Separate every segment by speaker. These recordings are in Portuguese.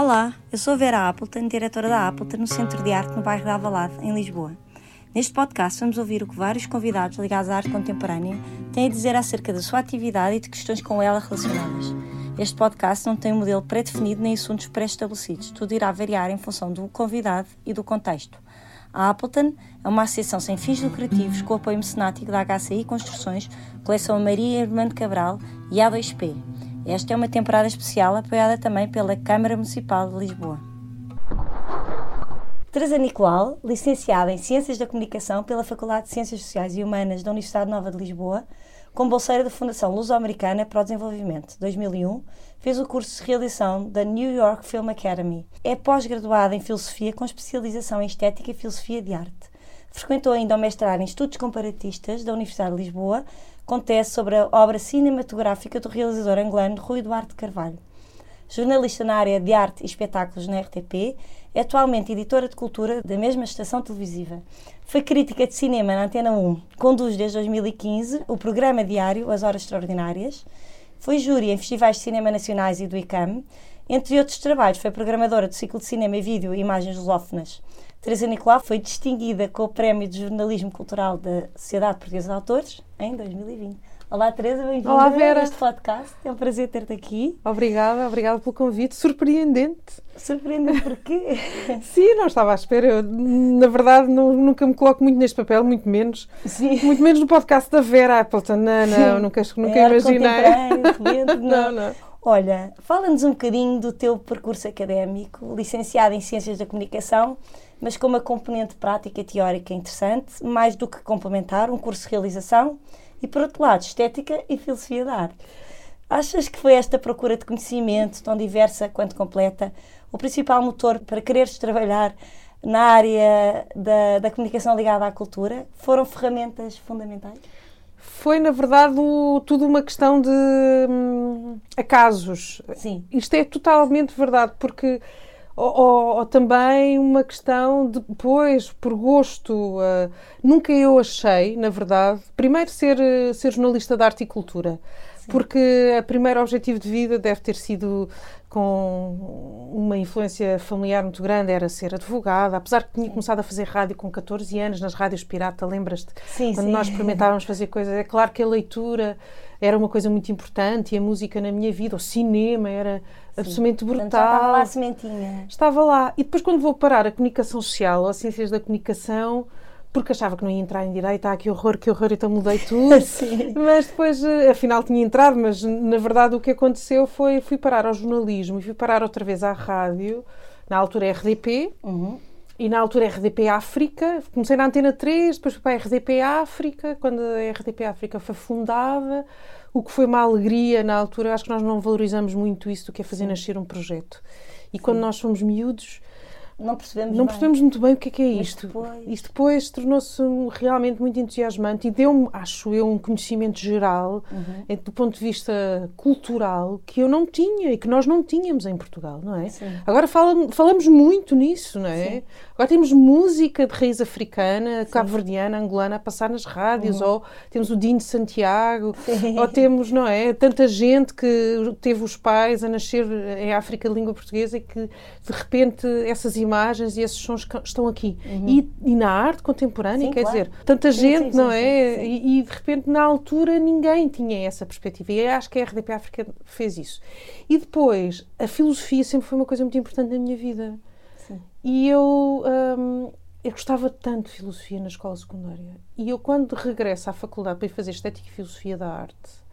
Speaker 1: Olá, eu sou Vera Appleton, diretora da Appleton no Centro de Arte no bairro da Avalade, em Lisboa. Neste podcast vamos ouvir o que vários convidados ligados à arte contemporânea têm a dizer acerca da sua atividade e de questões com ela relacionadas. Este podcast não tem um modelo pré-definido nem assuntos pré-estabelecidos, tudo irá variar em função do convidado e do contexto. A Appleton é uma associação sem fins lucrativos com apoio mecenático da HCI Construções, Coleção Maria Irmã Cabral e A2P. Esta é uma temporada especial apoiada também pela Câmara Municipal de Lisboa. Teresa Nicolau, licenciada em Ciências da Comunicação pela Faculdade de Ciências Sociais e Humanas da Universidade Nova de Lisboa, com bolseira da Fundação Luso-Americana para o Desenvolvimento, 2001, fez o curso de realização da New York Film Academy. É pós-graduada em Filosofia com especialização em Estética e Filosofia de Arte. Frequentou ainda o mestrado em Estudos Comparatistas da Universidade de Lisboa, com tese sobre a obra cinematográfica do realizador angolano Rui Duarte Carvalho. Jornalista na área de arte e espetáculos na RTP, é atualmente editora de cultura da mesma estação televisiva. Foi crítica de cinema na Antena 1, conduz desde 2015 o programa diário As Horas Extraordinárias, foi júri em festivais de cinema nacionais e do ICAM, entre outros trabalhos foi programadora do ciclo de cinema e vídeo Imagens Lusófonas. Teresa Nicolau foi distinguida com o Prémio de Jornalismo Cultural da Sociedade Portuguesa de Autores em 2020. Olá, Teresa, bem-vinda
Speaker 2: Olá, Vera.
Speaker 1: a este podcast. É um prazer ter-te aqui.
Speaker 2: Obrigada, obrigada pelo convite. Surpreendente.
Speaker 1: Surpreendente porquê?
Speaker 2: Sim, não estava à espera. Eu, na verdade, não, nunca me coloco muito neste papel, muito menos.
Speaker 1: Sim.
Speaker 2: Muito menos no podcast da Vera Appleton. Não, não, nunca, nunca
Speaker 1: É
Speaker 2: imaginei.
Speaker 1: repente,
Speaker 2: Não, não.
Speaker 1: Olha, fala-nos um bocadinho do teu percurso académico, licenciado em Ciências da Comunicação, mas com uma componente prática e teórica interessante, mais do que complementar, um curso de realização e, por outro lado, Estética e Filosofia da Arte. Achas que foi esta procura de conhecimento, tão diversa quanto completa, o principal motor para quereres trabalhar na área da, da comunicação ligada à cultura? Foram ferramentas fundamentais?
Speaker 2: Foi, na verdade, o- tudo uma questão de hum, acasos.
Speaker 1: Sim.
Speaker 2: Isto é totalmente verdade, porque. Ou, ou- ou também uma questão de, pois, por gosto. ah, nunca eu achei, na verdade, primeiro ser, eh, ser jornalista de arte e cultura, porque o primeiro objetivo de vida deve ter sido com uma influência familiar muito grande, era ser advogada, apesar que tinha começado a fazer rádio com 14 anos, nas rádios pirata, lembras-te?
Speaker 1: Sim,
Speaker 2: Quando
Speaker 1: sim.
Speaker 2: nós experimentávamos fazer coisas, é claro que a leitura era uma coisa muito importante e a música na minha vida, o cinema era absolutamente
Speaker 1: Portanto, já estava lá
Speaker 2: brutal.
Speaker 1: a sementinha.
Speaker 2: Estava lá. E depois, quando vou parar a comunicação social ou as ciências da comunicação, porque achava que não ia entrar em direito, ah, que horror, que horror, então mudei tudo. Mas depois, eh, afinal, tinha entrado, mas na verdade o que aconteceu foi fui parar ao jornalismo e fui parar outra vez à rádio, na altura RDP,
Speaker 1: Uhum.
Speaker 2: e na altura RDP África. Comecei na Antena 3, depois fui para a RDP África, quando a RDP África foi fundada, o que foi uma alegria na altura. Acho que nós não valorizamos muito isso do que é fazer nascer um projeto. E quando nós somos miúdos,
Speaker 1: Não percebemos
Speaker 2: não
Speaker 1: bem.
Speaker 2: percebemos muito bem o que é que é isto.
Speaker 1: depois-
Speaker 2: Isto depois tornou-se realmente muito entusiasmante e deu-me, acho eu, um conhecimento geral,
Speaker 1: Uhum.
Speaker 2: eh, do ponto de vista cultural, que eu não tinha e que nós não tínhamos em Portugal, não é?
Speaker 1: Sim.
Speaker 2: Agora fala- falamos muito nisso, não é?
Speaker 1: Sim.
Speaker 2: Agora temos música de raiz africana, cabo-verdiana, angolana a passar nas rádios, ou temos o Dino Santiago,
Speaker 1: Uhum. Sim.
Speaker 2: ou temos, não é? Tanta gente que teve os pais a nascer em África de língua portuguesa e que de repente essas imagens e esses sons estão aqui. E, e na arte contemporânea,
Speaker 1: Sim,
Speaker 2: quer
Speaker 1: claro.
Speaker 2: dizer, tanta
Speaker 1: Sim,
Speaker 2: gente,
Speaker 1: sim,
Speaker 2: não é? E, e, de repente na altura ninguém tinha essa perspectiva. E acho que a RDP África fez isso. E depois, a filosofia sempre foi uma coisa muito importante na minha vida.
Speaker 1: Sim.
Speaker 2: E eu, hum, eu gostava tanto de filosofia na escola secundária. E eu, quando regresso à faculdade para ir fazer Estética e Filosofia da Arte,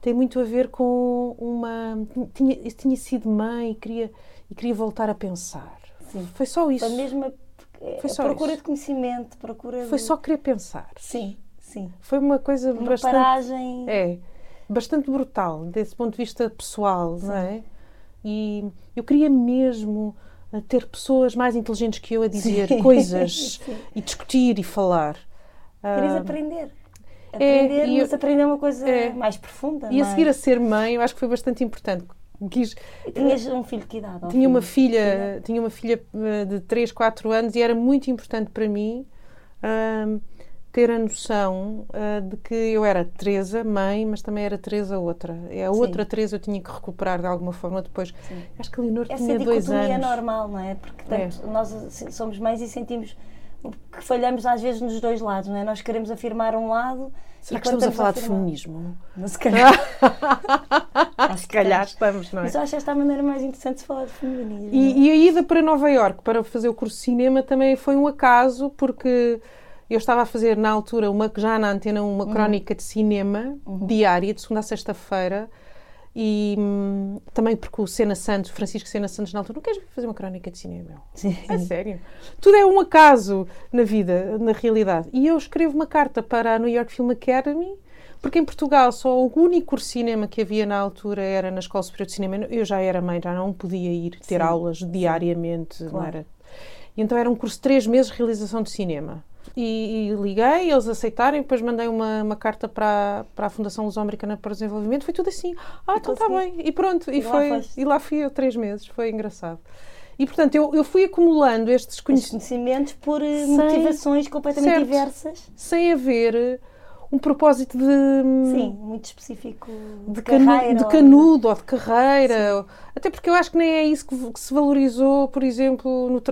Speaker 2: tem muito a ver com uma. Tinha, tinha sido mãe e queria, e queria voltar a pensar.
Speaker 1: Sim.
Speaker 2: Foi só isso.
Speaker 1: Foi mesmo a,
Speaker 2: Foi
Speaker 1: a
Speaker 2: só
Speaker 1: procura
Speaker 2: isso.
Speaker 1: de conhecimento, procura
Speaker 2: Foi
Speaker 1: de...
Speaker 2: só querer pensar.
Speaker 1: Sim, sim.
Speaker 2: Foi uma coisa
Speaker 1: Uma
Speaker 2: bastante.
Speaker 1: paragem...
Speaker 2: É, bastante brutal, desse ponto de vista pessoal, não é? E eu queria mesmo eh, ter pessoas mais inteligentes que eu a dizer
Speaker 1: Sim.
Speaker 2: coisas
Speaker 1: Sim.
Speaker 2: e discutir e falar.
Speaker 1: Querias
Speaker 2: Ah,
Speaker 1: aprender. Aprender,
Speaker 2: e eu-
Speaker 1: mas aprender uma coisa
Speaker 2: É.
Speaker 1: mais profunda.
Speaker 2: e a
Speaker 1: mais-
Speaker 2: seguir a ser mãe, eu acho que foi bastante importante. Quis,
Speaker 1: Tinhas um filho de que idade?
Speaker 2: tinha uma filha, tinha uma filha eh, de 3, 4 anos e era muito importante para mim ahm, ter a noção uh, de que eu era Teresa, mãe, mas também era Teresa outra. É a outra Teresa eu tinha que recuperar de alguma forma depois. Sim. Acho que a Leonor Essa tinha dois anos.
Speaker 1: Essa é normal, não é? Porque tanto, é. nós somos mães e sentimos que falhamos às vezes nos dois lados, não é? Nós queremos afirmar um lado.
Speaker 2: Será que estamos a falar de feminismo?
Speaker 1: Não, se calhar.
Speaker 2: se calhar estamos, não é?
Speaker 1: Mas eu acho esta a maneira mais interessante de falar de feminismo.
Speaker 2: E, e a ida para Nova York para fazer o curso de cinema também foi um acaso, porque eu estava a fazer na altura, uma, já na antena, uma uhum. crónica de cinema uhum. diária, de segunda a sexta-feira. E hum, também porque o Sena Santos, Francisco Sena Santos, na altura, não queres fazer uma crónica de cinema? Meu?
Speaker 1: Sim.
Speaker 2: É sério. Tudo é um acaso na vida, na realidade. E eu escrevo uma carta para a New York Film Academy, porque em Portugal só o único curso de cinema que havia na altura era na Escola Superior de Cinema. Eu já era mãe, já não podia ir ter Sim. aulas diariamente. Claro. Não era. E então era um curso de três meses de realização de cinema. E, e, liguei, eles aceitaram, depois mandei uma, uma carta para, para a Fundação Luso-Americana para o Desenvolvimento. Foi tudo assim. Ah, então está bem. E pronto. E, e, foi, lá e lá fui eu três meses. Foi engraçado. E portanto, eu, eu fui acumulando estes
Speaker 1: conhecimentos, conhecimentos por eh, sem, motivações completamente certo, diversas.
Speaker 2: Sem haver um propósito de.
Speaker 1: Sim, muito específico de, de carreira.
Speaker 2: de canudo ou de carreira. Sim. Até porque eu acho que nem é isso que, que se valorizou, por exemplo, no,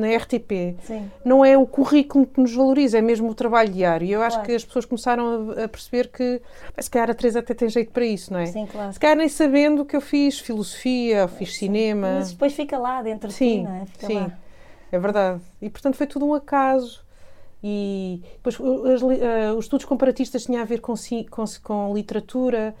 Speaker 2: na RTP.
Speaker 1: Sim.
Speaker 2: Não é o currículo que nos valoriza, é mesmo o trabalho diário. E eu acho claro. que as pessoas começaram a, a, perceber que. Se calhar a Teresa até tem jeito para isso, não é?
Speaker 1: Sim, claro.
Speaker 2: Se calhar nem sabendo que eu fiz filosofia, fiz sim. cinema.
Speaker 1: Mas depois fica lá dentro sim, de ti, não é? Fica
Speaker 2: sim.
Speaker 1: Lá.
Speaker 2: É verdade. E portanto foi tudo um acaso. E depois os, uh, os estudos comparatistas tinham a ver com, com, com literatura.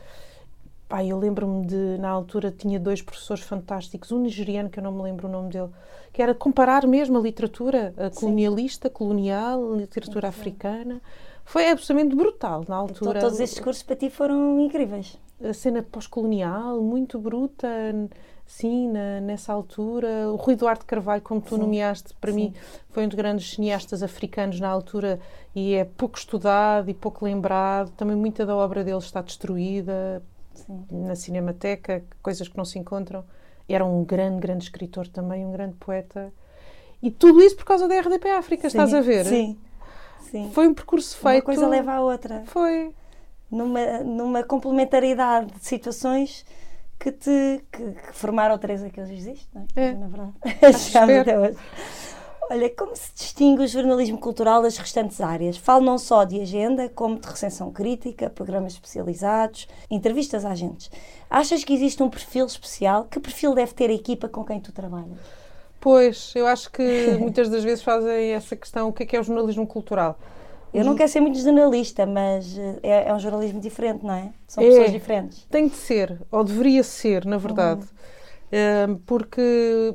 Speaker 2: Pai, eu lembro-me de, na altura, tinha dois professores fantásticos, um nigeriano, que eu não me lembro o nome dele, que era comparar mesmo a literatura a colonialista, Sim. colonial, literatura Sim. africana. Foi absolutamente brutal na então, altura.
Speaker 1: Então, todos estes cursos para ti foram incríveis.
Speaker 2: A cena pós-colonial, muito bruta sim, na, nessa altura. O Rui Duarte Carvalho, como tu sim. nomeaste, para sim. mim foi um dos grandes cineastas africanos na altura e é pouco estudado e pouco lembrado. Também muita da obra dele está destruída sim. na Cinemateca, coisas que não se encontram. Era um grande, grande escritor também, um grande poeta. E tudo isso por causa da RDP África, estás a ver?
Speaker 1: Sim. Sim.
Speaker 2: Foi um percurso feito. Uma
Speaker 1: coisa leva à outra.
Speaker 2: Foi.
Speaker 1: Numa, numa complementaridade de situações que te que, que formaram a Teresa que hoje existe, não é? é. Na verdade. até hoje. Olha, como se distingue o jornalismo cultural das restantes áreas? Falo não só de agenda, como de recensão crítica, programas especializados, entrevistas a agentes. Achas que existe um perfil especial? Que perfil deve ter a equipa com quem tu trabalhas?
Speaker 2: Pois, eu acho que muitas das vezes fazem essa questão: o que é que é o jornalismo cultural?
Speaker 1: Eu não quero ser muito jornalista, mas eh, é, é um jornalismo diferente, não é? São é, pessoas diferentes.
Speaker 2: Tem de ser, ou deveria ser, na verdade. Uhum. porque,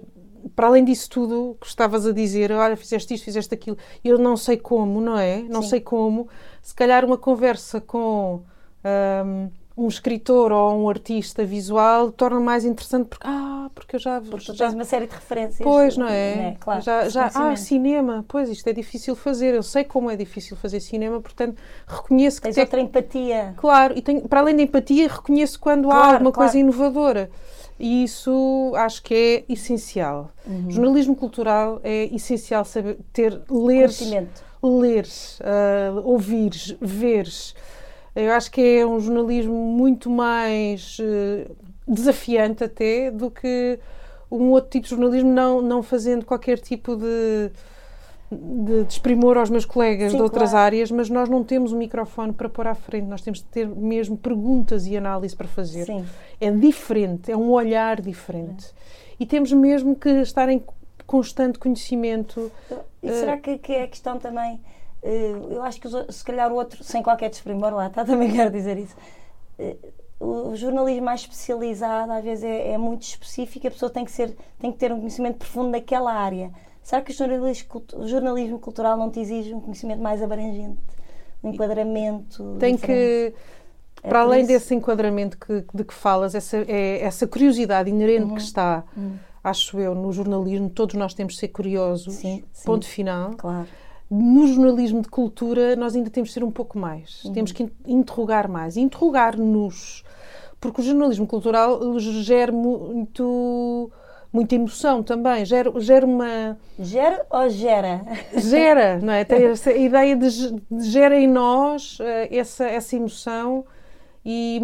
Speaker 2: para além disso tudo, que estavas a dizer, olha, fizeste isto, fizeste aquilo, eu não sei como, não é? Não Sim. sei como. Se calhar uma conversa com. Um, um escritor ou um artista visual torna mais interessante porque ah porque eu já
Speaker 1: porque
Speaker 2: já
Speaker 1: tens uma série de referências.
Speaker 2: Pois não é, é claro, já já ah cinema. Pois isto é difícil fazer. Eu sei como é difícil fazer cinema portanto reconheço
Speaker 1: que
Speaker 2: tens
Speaker 1: outra empatia.
Speaker 2: Claro e tenho, para além da empatia reconheço quando claro, há alguma claro. coisa inovadora. E isso acho que é essencial. Uhum. jornalismo cultural é essencial saber ter ler ler uh, ouvir ver eu acho que é um jornalismo muito mais uh, desafiante até do que um outro tipo de jornalismo, não, não fazendo qualquer tipo de, de desprimor aos meus colegas Sim, de outras claro. áreas, mas nós não temos um microfone para pôr à frente, nós temos de ter mesmo perguntas e análise para fazer.
Speaker 1: Sim.
Speaker 2: É diferente, é um olhar diferente. É. E temos mesmo que estar em constante conhecimento.
Speaker 1: E será eh, que, que é a questão também eh, eu acho que se calhar o outro, sem qualquer desprimor lá, também quero dizer isso. Eh, o jornalismo mais especializado às vezes é, é, muito específico, a pessoa tem que, ser, tem que ter um conhecimento profundo daquela área. Será que o jornalismo, o jornalismo cultural não te exige um conhecimento mais abrangente? Um enquadramento?
Speaker 2: Tem diferente? que, é para além isso? desse enquadramento que, de que falas, essa, é, essa curiosidade inerente uhum. que está, uhum. acho eu, no jornalismo, todos nós temos de ser curiosos,
Speaker 1: sim,
Speaker 2: ponto
Speaker 1: sim.
Speaker 2: final.
Speaker 1: Claro
Speaker 2: no jornalismo de cultura nós ainda temos de ser um pouco mais. Uhum. Temos que interrogar mais. Interrogar-nos. Porque o jornalismo cultural gera muito muita emoção também, gera, gera uma.
Speaker 1: Gera ou gera?
Speaker 2: Gera, não é? Tem essa ideia de, de gera em nós uh, essa, essa emoção e,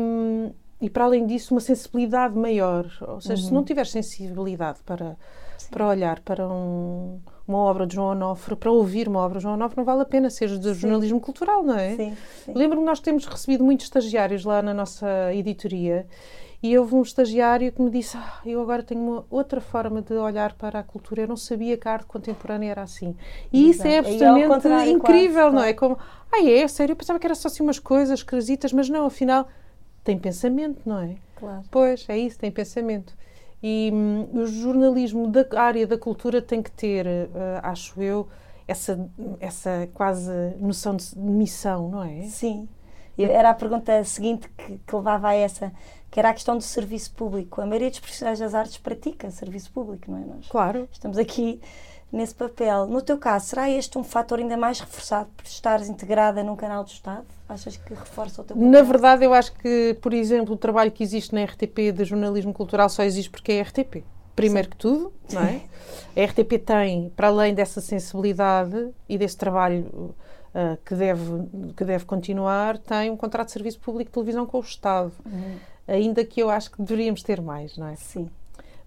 Speaker 2: e, para além disso, uma sensibilidade maior. Ou seja, uhum. se não tiver sensibilidade para, para olhar para um, uma obra de João Onofre, para ouvir uma obra de João Onofre, não vale a pena ser de jornalismo cultural, não é?
Speaker 1: Sim. sim.
Speaker 2: Lembro-me que nós temos recebido muitos estagiários lá na nossa editoria e houve um estagiário que me disse: ah, Eu agora tenho uma outra forma de olhar para a cultura. Eu não sabia que a arte contemporânea era assim. E Exato. isso é absolutamente incrível, quase, não é? Como, ah, é, sério, eu pensava que era só assim umas coisas esquisitas, mas não, afinal, tem pensamento, não é?
Speaker 1: Claro.
Speaker 2: Pois, é isso, tem pensamento. E hum, o jornalismo da área da cultura tem que ter, uh, acho eu, essa, essa quase noção de missão, não é?
Speaker 1: Sim. Era a pergunta seguinte que, que levava a essa que era a questão do serviço público. A maioria dos profissionais das artes pratica serviço público, não é? Nós
Speaker 2: claro.
Speaker 1: Estamos aqui nesse papel. No teu caso, será este um fator ainda mais reforçado por estares integrada num canal do Estado? Achas que reforça o teu papel?
Speaker 2: Na verdade, eu acho que, por exemplo, o trabalho que existe na RTP de jornalismo cultural só existe porque é RTP. Primeiro Sim. que tudo, não é? A RTP tem, para além dessa sensibilidade e desse trabalho uh, que, deve, que deve continuar, tem um contrato de serviço público de televisão com o Estado. Uhum ainda que eu acho que deveríamos ter mais, não é?
Speaker 1: Sim.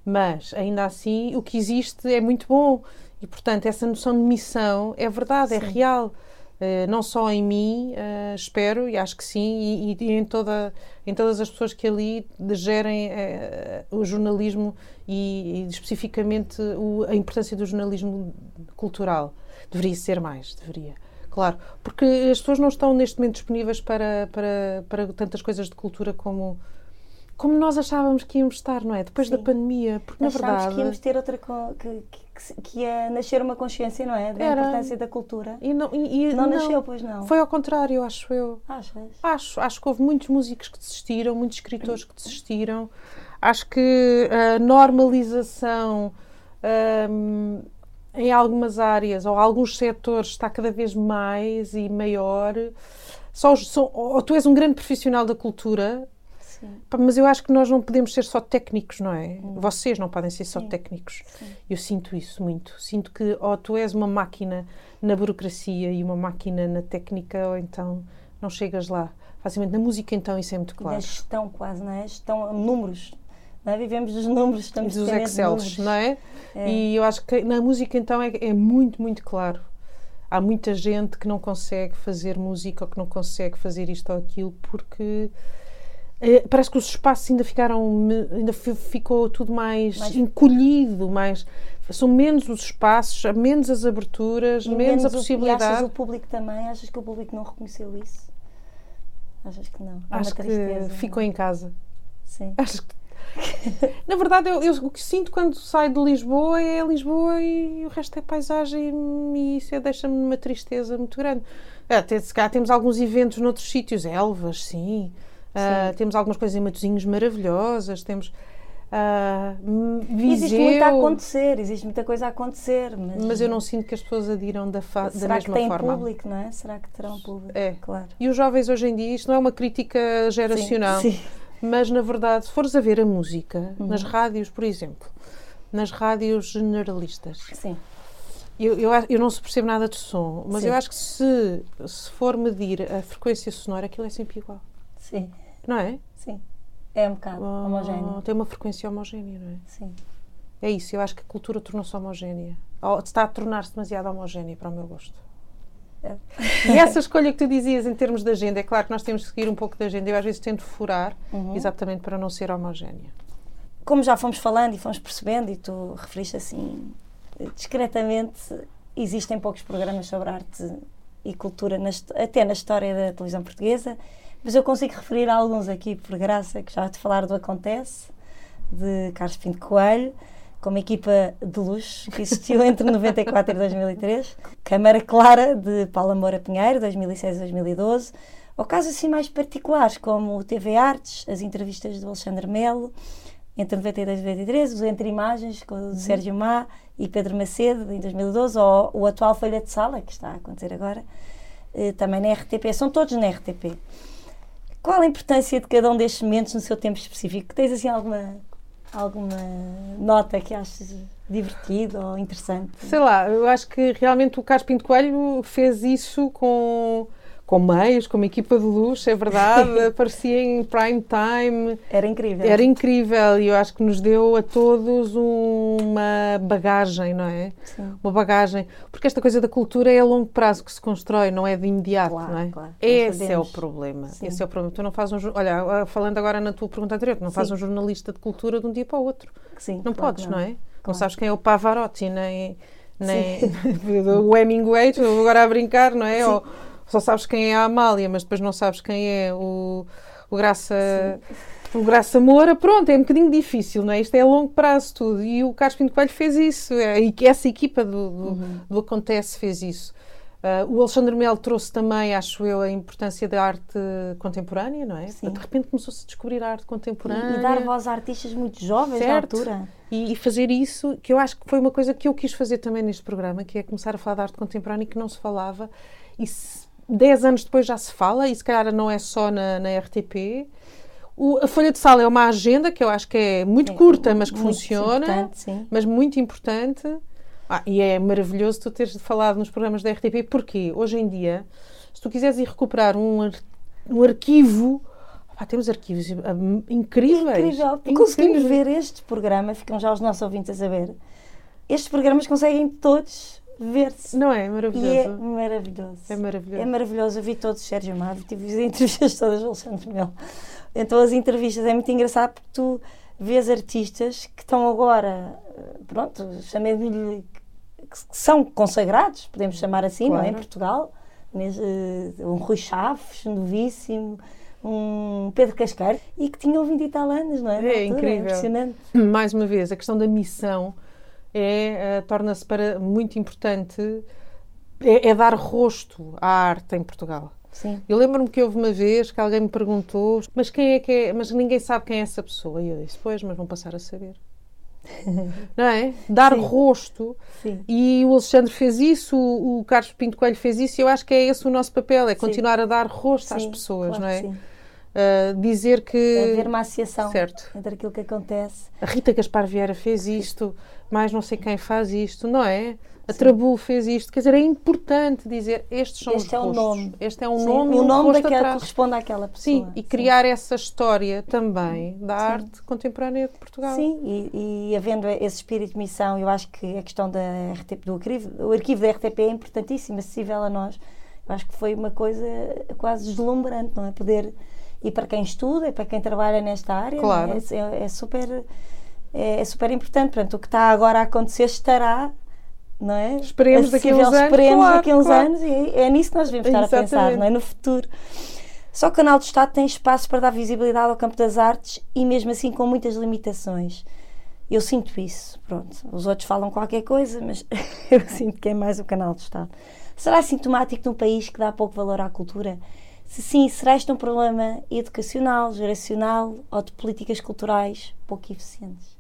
Speaker 2: Mas, ainda assim, o que existe é muito bom e, portanto, essa noção de missão é verdade, é sim. é real. Uh, não só em mim, uh, espero, e acho que sim, e, e, em, toda, em todas as pessoas que ali gerem uh, o jornalismo e, e especificamente o, a importância do jornalismo cultural. Deveria ser mais, deveria. Claro, porque as pessoas não estão neste momento disponíveis para, para, para tantas coisas de cultura como, como nós achávamos que íamos estar, não é? Depois Sim. da pandemia, porque
Speaker 1: Achávamos
Speaker 2: na verdade...
Speaker 1: que íamos ter outra... Que, que, que ia nascer uma consciência, não é? Da Era... importância da cultura.
Speaker 2: E não, e,
Speaker 1: não, não, nasceu, pois não.
Speaker 2: Foi ao contrário, acho eu.
Speaker 1: Achas?
Speaker 2: Acho, acho que houve muitos músicos que desistiram, muitos escritores que desistiram. Acho que a normalização... Um, em algumas áreas ou alguns setores está cada vez mais e maior. Só, só, ou tu és um grande profissional da cultura Sim. Mas eu acho que nós não podemos ser só técnicos, não é? Hum. Vocês não podem ser só Sim. técnicos. Sim. Eu sinto isso muito. Sinto que ou tu és uma máquina na burocracia e uma máquina na técnica, ou então não chegas lá. Facilmente na música, então, isso é muito claro. Na
Speaker 1: gestão, quase, não é? Gestão, números. Não é? Vivemos dos números, estamos
Speaker 2: dos Excels, não é? é? E eu acho que na música, então, é, é muito, muito claro há muita gente que não consegue fazer música ou que não consegue fazer isto ou aquilo porque é, parece que os espaços ainda ficaram, ainda ficou tudo mais, mais, encolhido, mais são menos os espaços, menos as aberturas, menos, menos, a possibilidade. O,
Speaker 1: e achas o público também? Achas que o público não reconheceu isso? Achas que não?
Speaker 2: É Acho que ficou não? em casa.
Speaker 1: Sim.
Speaker 2: Acho que na verdade, eu, eu, o que sinto quando saio de Lisboa é Lisboa e o resto é paisagem e isso deixa-me numa tristeza muito grande. Até se cá temos alguns eventos noutros sítios, Elvas, sim. Uh, temos algumas coisas em Matosinhos maravilhosas, temos uh, Viseu.
Speaker 1: Existe muito a acontecer, existe muita coisa a acontecer. Mas,
Speaker 2: mas eu não sinto que as pessoas adiram da, da mesma forma. Será
Speaker 1: que têm público, não é? Será que terão público?
Speaker 2: É,
Speaker 1: claro.
Speaker 2: E os jovens hoje em dia, isto não é uma crítica geracional, sim, sim. mas na verdade, se fores a ver a música, uhum. nas rádios, por exemplo, nas rádios generalistas.
Speaker 1: Sim.
Speaker 2: Eu, eu, eu, não se percebo nada de som, mas Sim. eu acho que se, se for medir a frequência sonora, aquilo é sempre igual.
Speaker 1: Sim.
Speaker 2: Não é?
Speaker 1: Sim. É um bocado oh, homogéneo.
Speaker 2: Tem uma frequência homogénea, não é?
Speaker 1: Sim.
Speaker 2: É isso, eu acho que a cultura tornou-se homogénea. Ou está a tornar-se demasiado homogénea para o meu gosto. É. E essa escolha que tu dizias em termos de agenda, é claro que nós temos que seguir um pouco da agenda. Eu às vezes tento furar, uhum. exatamente para não ser homogénea.
Speaker 1: Como já fomos falando e fomos percebendo, e tu referiste assim discretamente, existem poucos programas sobre arte e cultura, até na história da televisão portuguesa mas eu consigo referir alguns aqui, por graça, que já te falar do Acontece, de Carlos Pinto Coelho, com uma equipa de luxo que existiu entre 94 e 2003. Câmara Clara, de Paula Moura Pinheiro, 2006 e 2012. Ou casos assim mais particulares, como o TV Artes, as entrevistas do Alexandre Melo, entre 92 e 93, o Entre Imagens, com o uhum. Sérgio Má e Pedro Macedo, em 2012, ou o atual Folha de Sala, que está a acontecer agora, eh, também na RTP. São todos na RTP. Qual a importância de cada um destes momentos no seu tempo específico? Tens assim alguma alguma nota que aches divertido ou interessante?
Speaker 2: Sei lá, eu acho que realmente o Carlos Pinto Coelho fez isso com com meios, com uma equipa de luz, é verdade, aparecia em prime time.
Speaker 1: Era incrível.
Speaker 2: Era incrível e eu acho que nos deu a todos uma bagagem, não é?
Speaker 1: Sim.
Speaker 2: Uma bagagem. Porque esta coisa da cultura é a longo prazo que se constrói, não é de imediato,
Speaker 1: Claro,
Speaker 2: não é?
Speaker 1: claro.
Speaker 2: Esse é o problema.
Speaker 1: Sim.
Speaker 2: Esse é o problema. Tu não fazes um. Olha, falando agora na tua pergunta anterior, tu não fazes um jornalista de cultura de um dia para o outro.
Speaker 1: Sim,
Speaker 2: Não
Speaker 1: claro
Speaker 2: podes,
Speaker 1: que
Speaker 2: não, é? Não
Speaker 1: Claro.
Speaker 2: sabes quem é o Pavarotti, nem, nem o Hemingway, agora a brincar, não é? Ou só sabes quem é a Amália, mas depois não sabes quem é o, o Graça. O Graça Moura, pronto, é um bocadinho difícil, não é? Isto é a longo prazo tudo. E o Carlos Pinto Coelho fez isso. É, e que essa equipa do, do,
Speaker 1: Uhum.
Speaker 2: do Acontece fez isso. Ah, o Alexandre Melo trouxe também, acho eu, a importância da arte contemporânea, não é?
Speaker 1: Sim.
Speaker 2: De repente começou-se a descobrir a arte contemporânea.
Speaker 1: E, e dar voz a artistas muito jovens
Speaker 2: Certo.
Speaker 1: na altura.
Speaker 2: E, e fazer isso, que eu acho que foi uma coisa que eu quis fazer também neste programa, que é começar a falar de arte contemporânea que não se falava. E se, dez anos depois já se fala, e se calhar não é só na, na RTP. O- a Folha de Sala é uma agenda que eu acho que é muito
Speaker 1: É,
Speaker 2: curta, mas que funciona, mas muito importante. Ah, e é maravilhoso tu teres falado nos programas da RTP, porque hoje em dia, se tu quiseres ir recuperar um, ar- um arquivo, pá, temos arquivos ah, incríveis.
Speaker 1: Incrível. Conseguimos
Speaker 2: incríveis.
Speaker 1: ver este programa, ficam já os nossos ouvintes a saber. Estes programas conseguem todos ver-se.
Speaker 2: Não é
Speaker 1: E é
Speaker 2: maravilhoso?
Speaker 1: maravilhoso.
Speaker 2: É maravilhoso.
Speaker 1: É maravilhoso. Eu vi todos Sérgio Amado, tive as entrevistas todas do Alexandre Melo. Então as entrevistas é muito engraçado porque tu vês artistas que estão agora, eh, pronto, chamemos-lhe que são consagrados, podemos chamar assim, não é? Em
Speaker 2: Claro.
Speaker 1: Portugal. Eh, Um Rui Chaves, novíssimo, um Pedro Casqueiro, e que tinham 20 e tal anos, não é?
Speaker 2: É
Speaker 1: altura,
Speaker 2: incrível.
Speaker 1: impressionante.
Speaker 2: mais uma vez, a questão da missão é, eh, torna-se para muito importante, é, é dar rosto à arte em Portugal.
Speaker 1: Sim.
Speaker 2: Eu lembro-me que houve uma vez que alguém me perguntou, mas quem é que é, mas ninguém sabe quem é essa pessoa. E eu disse, pois, mas vão passar a saber. Não é? Dar
Speaker 1: Sim.
Speaker 2: rosto.
Speaker 1: Sim.
Speaker 2: E o Alexandre fez isso, o o Carlos Pinto Coelho fez isso, e eu acho que é esse o nosso papel, é continuar a dar rosto às pessoas,
Speaker 1: claro
Speaker 2: não é?
Speaker 1: Sim.
Speaker 2: Ah, dizer que.
Speaker 1: Haver uma associação
Speaker 2: Certo.
Speaker 1: entre aquilo que acontece.
Speaker 2: A Rita Gaspar Vieira fez isto, mais não sei quem faz isto, não é? A Trabu fez isto. Quer dizer, é importante dizer estes são
Speaker 1: Este
Speaker 2: os
Speaker 1: é o
Speaker 2: rostos.
Speaker 1: nome.
Speaker 2: Este é um
Speaker 1: Sim,
Speaker 2: nome e
Speaker 1: o
Speaker 2: um
Speaker 1: nome daquela
Speaker 2: atrás.
Speaker 1: corresponde àquela pessoa.
Speaker 2: Sim, e criar essa história também da
Speaker 1: Sim.
Speaker 2: arte contemporânea de Portugal.
Speaker 1: Sim, e, e havendo esse espírito de missão, eu acho que a questão da RTP, do arquivo, o arquivo da RTP é importantíssimo, acessível a nós. Eu acho que foi uma coisa quase deslumbrante, não é? Poder, e para quem estuda, e para quem trabalha nesta área, é?
Speaker 2: Claro.
Speaker 1: é, é super, é, é super importante. Portanto, o que está agora a acontecer estará. Não é?
Speaker 2: Esperemos daqui uns anos,
Speaker 1: Esperemos
Speaker 2: claro,
Speaker 1: daqui uns
Speaker 2: claro.
Speaker 1: anos e é nisso que nós devemos estar a pensar,
Speaker 2: Exatamente.
Speaker 1: não é? No futuro. Só que o Canal do Estado tem espaço para dar visibilidade ao campo das artes e mesmo assim com muitas limitações. Eu sinto isso, pronto. Os outros falam qualquer coisa, mas eu sinto que é mais o Canal do Estado. Será sintomático num país que dá pouco valor à cultura? Se sim, será este um problema educacional, geracional ou de políticas culturais pouco eficientes?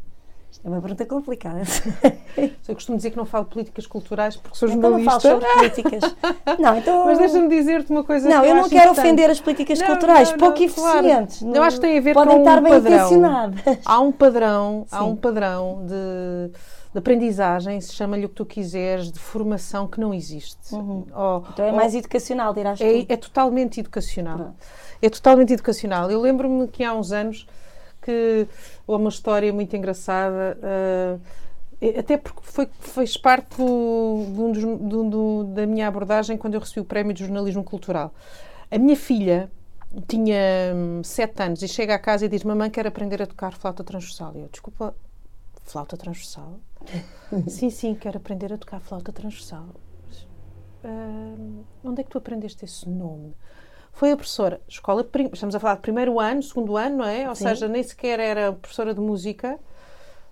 Speaker 1: Isto é uma pergunta complicada.
Speaker 2: Eu costumo dizer que não falo de políticas culturais porque sou
Speaker 1: Então não falo
Speaker 2: jornalista.
Speaker 1: sobre políticas. Não, então...
Speaker 2: Mas deixa-me dizer-te uma coisa
Speaker 1: Não,
Speaker 2: que
Speaker 1: eu não
Speaker 2: acho
Speaker 1: quero
Speaker 2: importante.
Speaker 1: ofender as políticas
Speaker 2: Não,
Speaker 1: culturais,
Speaker 2: não,
Speaker 1: pouco
Speaker 2: não, claro.
Speaker 1: eficientes.
Speaker 2: Eu acho que tem a ver
Speaker 1: Podem
Speaker 2: com
Speaker 1: estar
Speaker 2: um
Speaker 1: bem
Speaker 2: padrão. Há um padrão, há
Speaker 1: Sim.
Speaker 2: um padrão de, de aprendizagem, se chama-lhe o que tu quiseres, de formação que não existe. Ou-
Speaker 1: Então é
Speaker 2: ou-
Speaker 1: mais educacional, dirás
Speaker 2: é,
Speaker 1: tu.
Speaker 2: é totalmente educacional.
Speaker 1: Pronto.
Speaker 2: É totalmente educacional. Eu lembro-me que há uns anos que há uma história muito engraçada, eh, até porque foi, fez parte do- do- do- da minha abordagem quando eu recebi o prémio de jornalismo cultural. A minha filha tinha hum, sete anos e chega à casa e diz: Mamãe, quero aprender a tocar flauta transversal. E eu, desculpa, flauta transversal? Sim, sim, quero aprender a tocar flauta transversal. Hum, onde é que tu aprendeste esse nome? Foi a professora, escola, prim- estamos a falar de primeiro ano, segundo ano, não é? Ou
Speaker 1: Sim.
Speaker 2: seja, nem sequer era professora de música.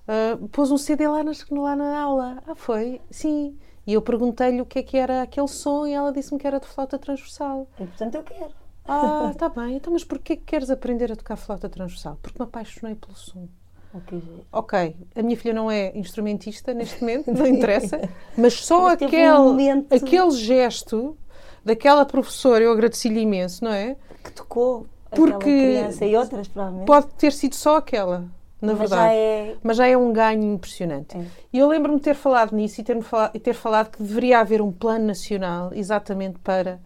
Speaker 2: Ah, pôs um CD lá, nas, lá na aula. Ah, foi? Sim. E eu perguntei-lhe o que é que era aquele som e ela disse-me que era de flauta transversal.
Speaker 1: E portanto eu quero.
Speaker 2: Ah, está bem. Então, mas porquê que queres aprender a tocar flauta transversal? Porque me apaixonei pelo som.
Speaker 1: Ok, gente.
Speaker 2: Ok, a minha filha não é instrumentista neste momento, não interessa, mas só
Speaker 1: Mas
Speaker 2: aquele,
Speaker 1: um momento-
Speaker 2: aquele gesto daquela professora, eu agradeci-lhe imenso, não é?
Speaker 1: Que tocou
Speaker 2: Porque-
Speaker 1: criança e outras, provavelmente.
Speaker 2: Pode ter sido só aquela, na
Speaker 1: Mas
Speaker 2: verdade.
Speaker 1: já é.
Speaker 2: Mas já é um ganho impressionante.
Speaker 1: É.
Speaker 2: E eu lembro-me de ter falado nisso e ter, falado, e ter falado que deveria haver um plano nacional exatamente para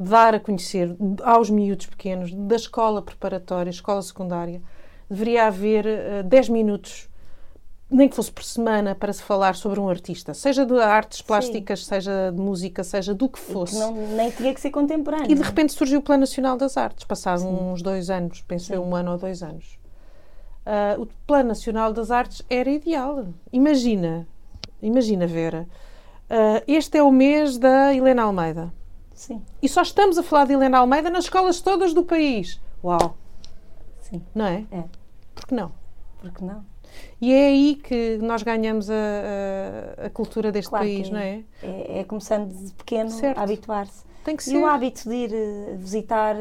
Speaker 2: dar a conhecer aos miúdos pequenos da escola preparatória, escola secundária, deveria haver eh, 10 minutos, nem que fosse por semana, para se falar sobre um artista, seja de artes plásticas, seja de música, seja do que fosse.
Speaker 1: Não, nem tinha que ser contemporâneo.
Speaker 2: E de repente surgiu o Plano Nacional das Artes, passados uns dois anos, penso eu, um ano ou dois anos. Ah, o Plano Nacional das Artes era ideal. Imagina, imagina, Vera, ah, este é o mês da Helena Almeida.
Speaker 1: Sim,
Speaker 2: E só estamos a falar de Helena Almeida nas escolas todas do país. Uau,
Speaker 1: sim.
Speaker 2: não é?
Speaker 1: É.
Speaker 2: Por que não?
Speaker 1: Porque não?
Speaker 2: E é aí que nós ganhamos a, a- a cultura deste
Speaker 1: Claro
Speaker 2: país,
Speaker 1: que
Speaker 2: não é?
Speaker 1: É, é começando de pequeno
Speaker 2: Certo.
Speaker 1: a habituar-se.
Speaker 2: Tem que
Speaker 1: E
Speaker 2: ser.
Speaker 1: o hábito de ir eh, visitar,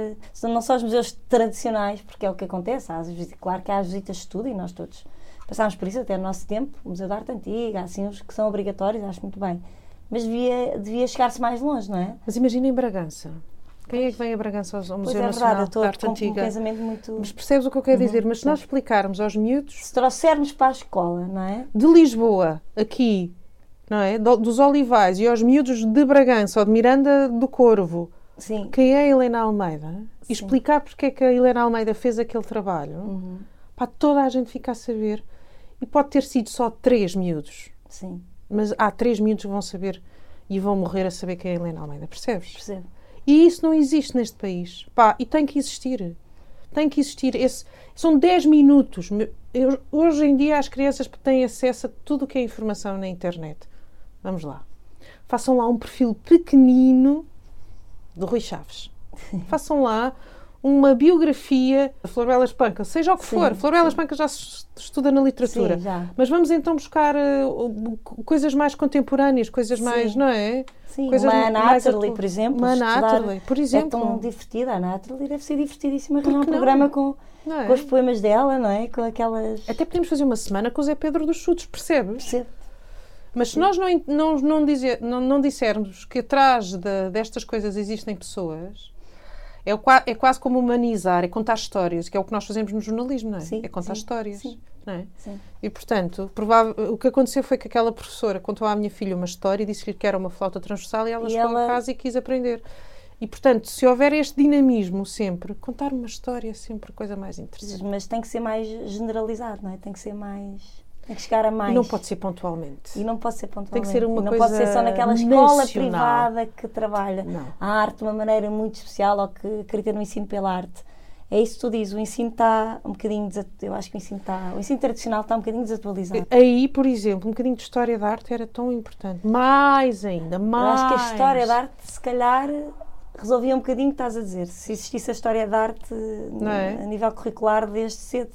Speaker 1: não só os museus tradicionais, porque é o que acontece, há claro que há as visitas de estudo e nós todos passámos por isso até no nosso tempo, o Museu da Arte Antiga, assim os que são obrigatórios, acho muito bem. Mas devia, devia chegar-se mais longe, não é?
Speaker 2: Mas imagina em Bragança. Quem é que vem a Bragança ao Museu
Speaker 1: é
Speaker 2: Nacional
Speaker 1: verdade,
Speaker 2: da Arte
Speaker 1: com um
Speaker 2: Antiga?
Speaker 1: pensamento muito.
Speaker 2: Mas percebes o que eu quero
Speaker 1: Uhum,
Speaker 2: dizer? Mas se nós explicarmos aos miúdos
Speaker 1: Se trouxermos para a escola, não é?
Speaker 2: de Lisboa, aqui, não é? Do- dos Olivais, e aos miúdos de Bragança ou de Miranda do Corvo,
Speaker 1: Sim.
Speaker 2: quem é a Helena Almeida, e explicar porque é que a Helena Almeida fez aquele trabalho,
Speaker 1: Uhum.
Speaker 2: para toda a gente ficar a saber. E pode ter sido só três miúdos,
Speaker 1: Sim,
Speaker 2: mas há três miúdos que vão saber e vão morrer a saber quem é a Helena Almeida, percebes?
Speaker 1: percebo.
Speaker 2: E isso não existe neste país. Pá, e tem que existir. Tem que existir. Esse, são 10 minutos. Eu- hoje em dia as crianças têm acesso a tudo o que é informação na internet. Vamos lá. Façam lá um perfil pequenino do Rui Chaves. Façam lá uma biografia da Florela Espanca, seja o que
Speaker 1: Sim,
Speaker 2: for. Florela
Speaker 1: sim.
Speaker 2: Espanca já se estuda na literatura.
Speaker 1: Sim, já.
Speaker 2: Mas vamos então buscar o- coisas mais contemporâneas, coisas mais, não é?
Speaker 1: Sim,
Speaker 2: Coisas
Speaker 1: uma Ana
Speaker 2: mais
Speaker 1: Atterley,
Speaker 2: atu-
Speaker 1: por exemplo.
Speaker 2: Uma Ana Atterley, por
Speaker 1: É
Speaker 2: exemplo.
Speaker 1: tão divertida. A Ana Atterley deve ser divertidíssima arranjar um programa com,
Speaker 2: é?
Speaker 1: com os poemas dela, não é? Com aquelas.
Speaker 2: Até podemos fazer uma semana com o Zé Pedro dos Chutes, percebes?
Speaker 1: Percebo.
Speaker 2: Mas se nós não, não, não, dizer, não, não dissermos que atrás de- destas coisas existem pessoas, é, o é quase como humanizar, é contar histórias, que é o que nós fazemos no jornalismo, não é?
Speaker 1: Sim,
Speaker 2: é contar
Speaker 1: sim,
Speaker 2: histórias.
Speaker 1: sim.
Speaker 2: Não é?
Speaker 1: Sim.
Speaker 2: E, portanto, provável, o que aconteceu foi que aquela professora contou à minha filha uma história e disse-lhe que era uma flauta transversal e ela
Speaker 1: E
Speaker 2: chegou
Speaker 1: ela-
Speaker 2: a casa e quis aprender. E, portanto, se houver este dinamismo sempre, contar uma história é sempre coisa mais interessante.
Speaker 1: Mas tem que ser mais generalizado, não é? Tem que ser mais. Tem que chegar a mais.
Speaker 2: E não pode ser pontualmente.
Speaker 1: E não pode ser pontualmente.
Speaker 2: Tem que ser uma
Speaker 1: E não
Speaker 2: coisa
Speaker 1: pode ser só naquela escola
Speaker 2: nacional.
Speaker 1: privada que trabalha
Speaker 2: Não.
Speaker 1: a arte de uma maneira muito especial ou que acredita no ensino pela arte. É isso que tu dizes, o ensino está um bocadinho eu acho que o ensino está, o ensino tradicional está um bocadinho desatualizado.
Speaker 2: Aí, por exemplo, um bocadinho de história da arte era tão importante. Mais ainda,
Speaker 1: Eu
Speaker 2: mais.
Speaker 1: acho que a história da arte, se calhar, resolvia um bocadinho o que estás a dizer. Se existisse a história da arte
Speaker 2: é?
Speaker 1: a nível curricular desde cedo.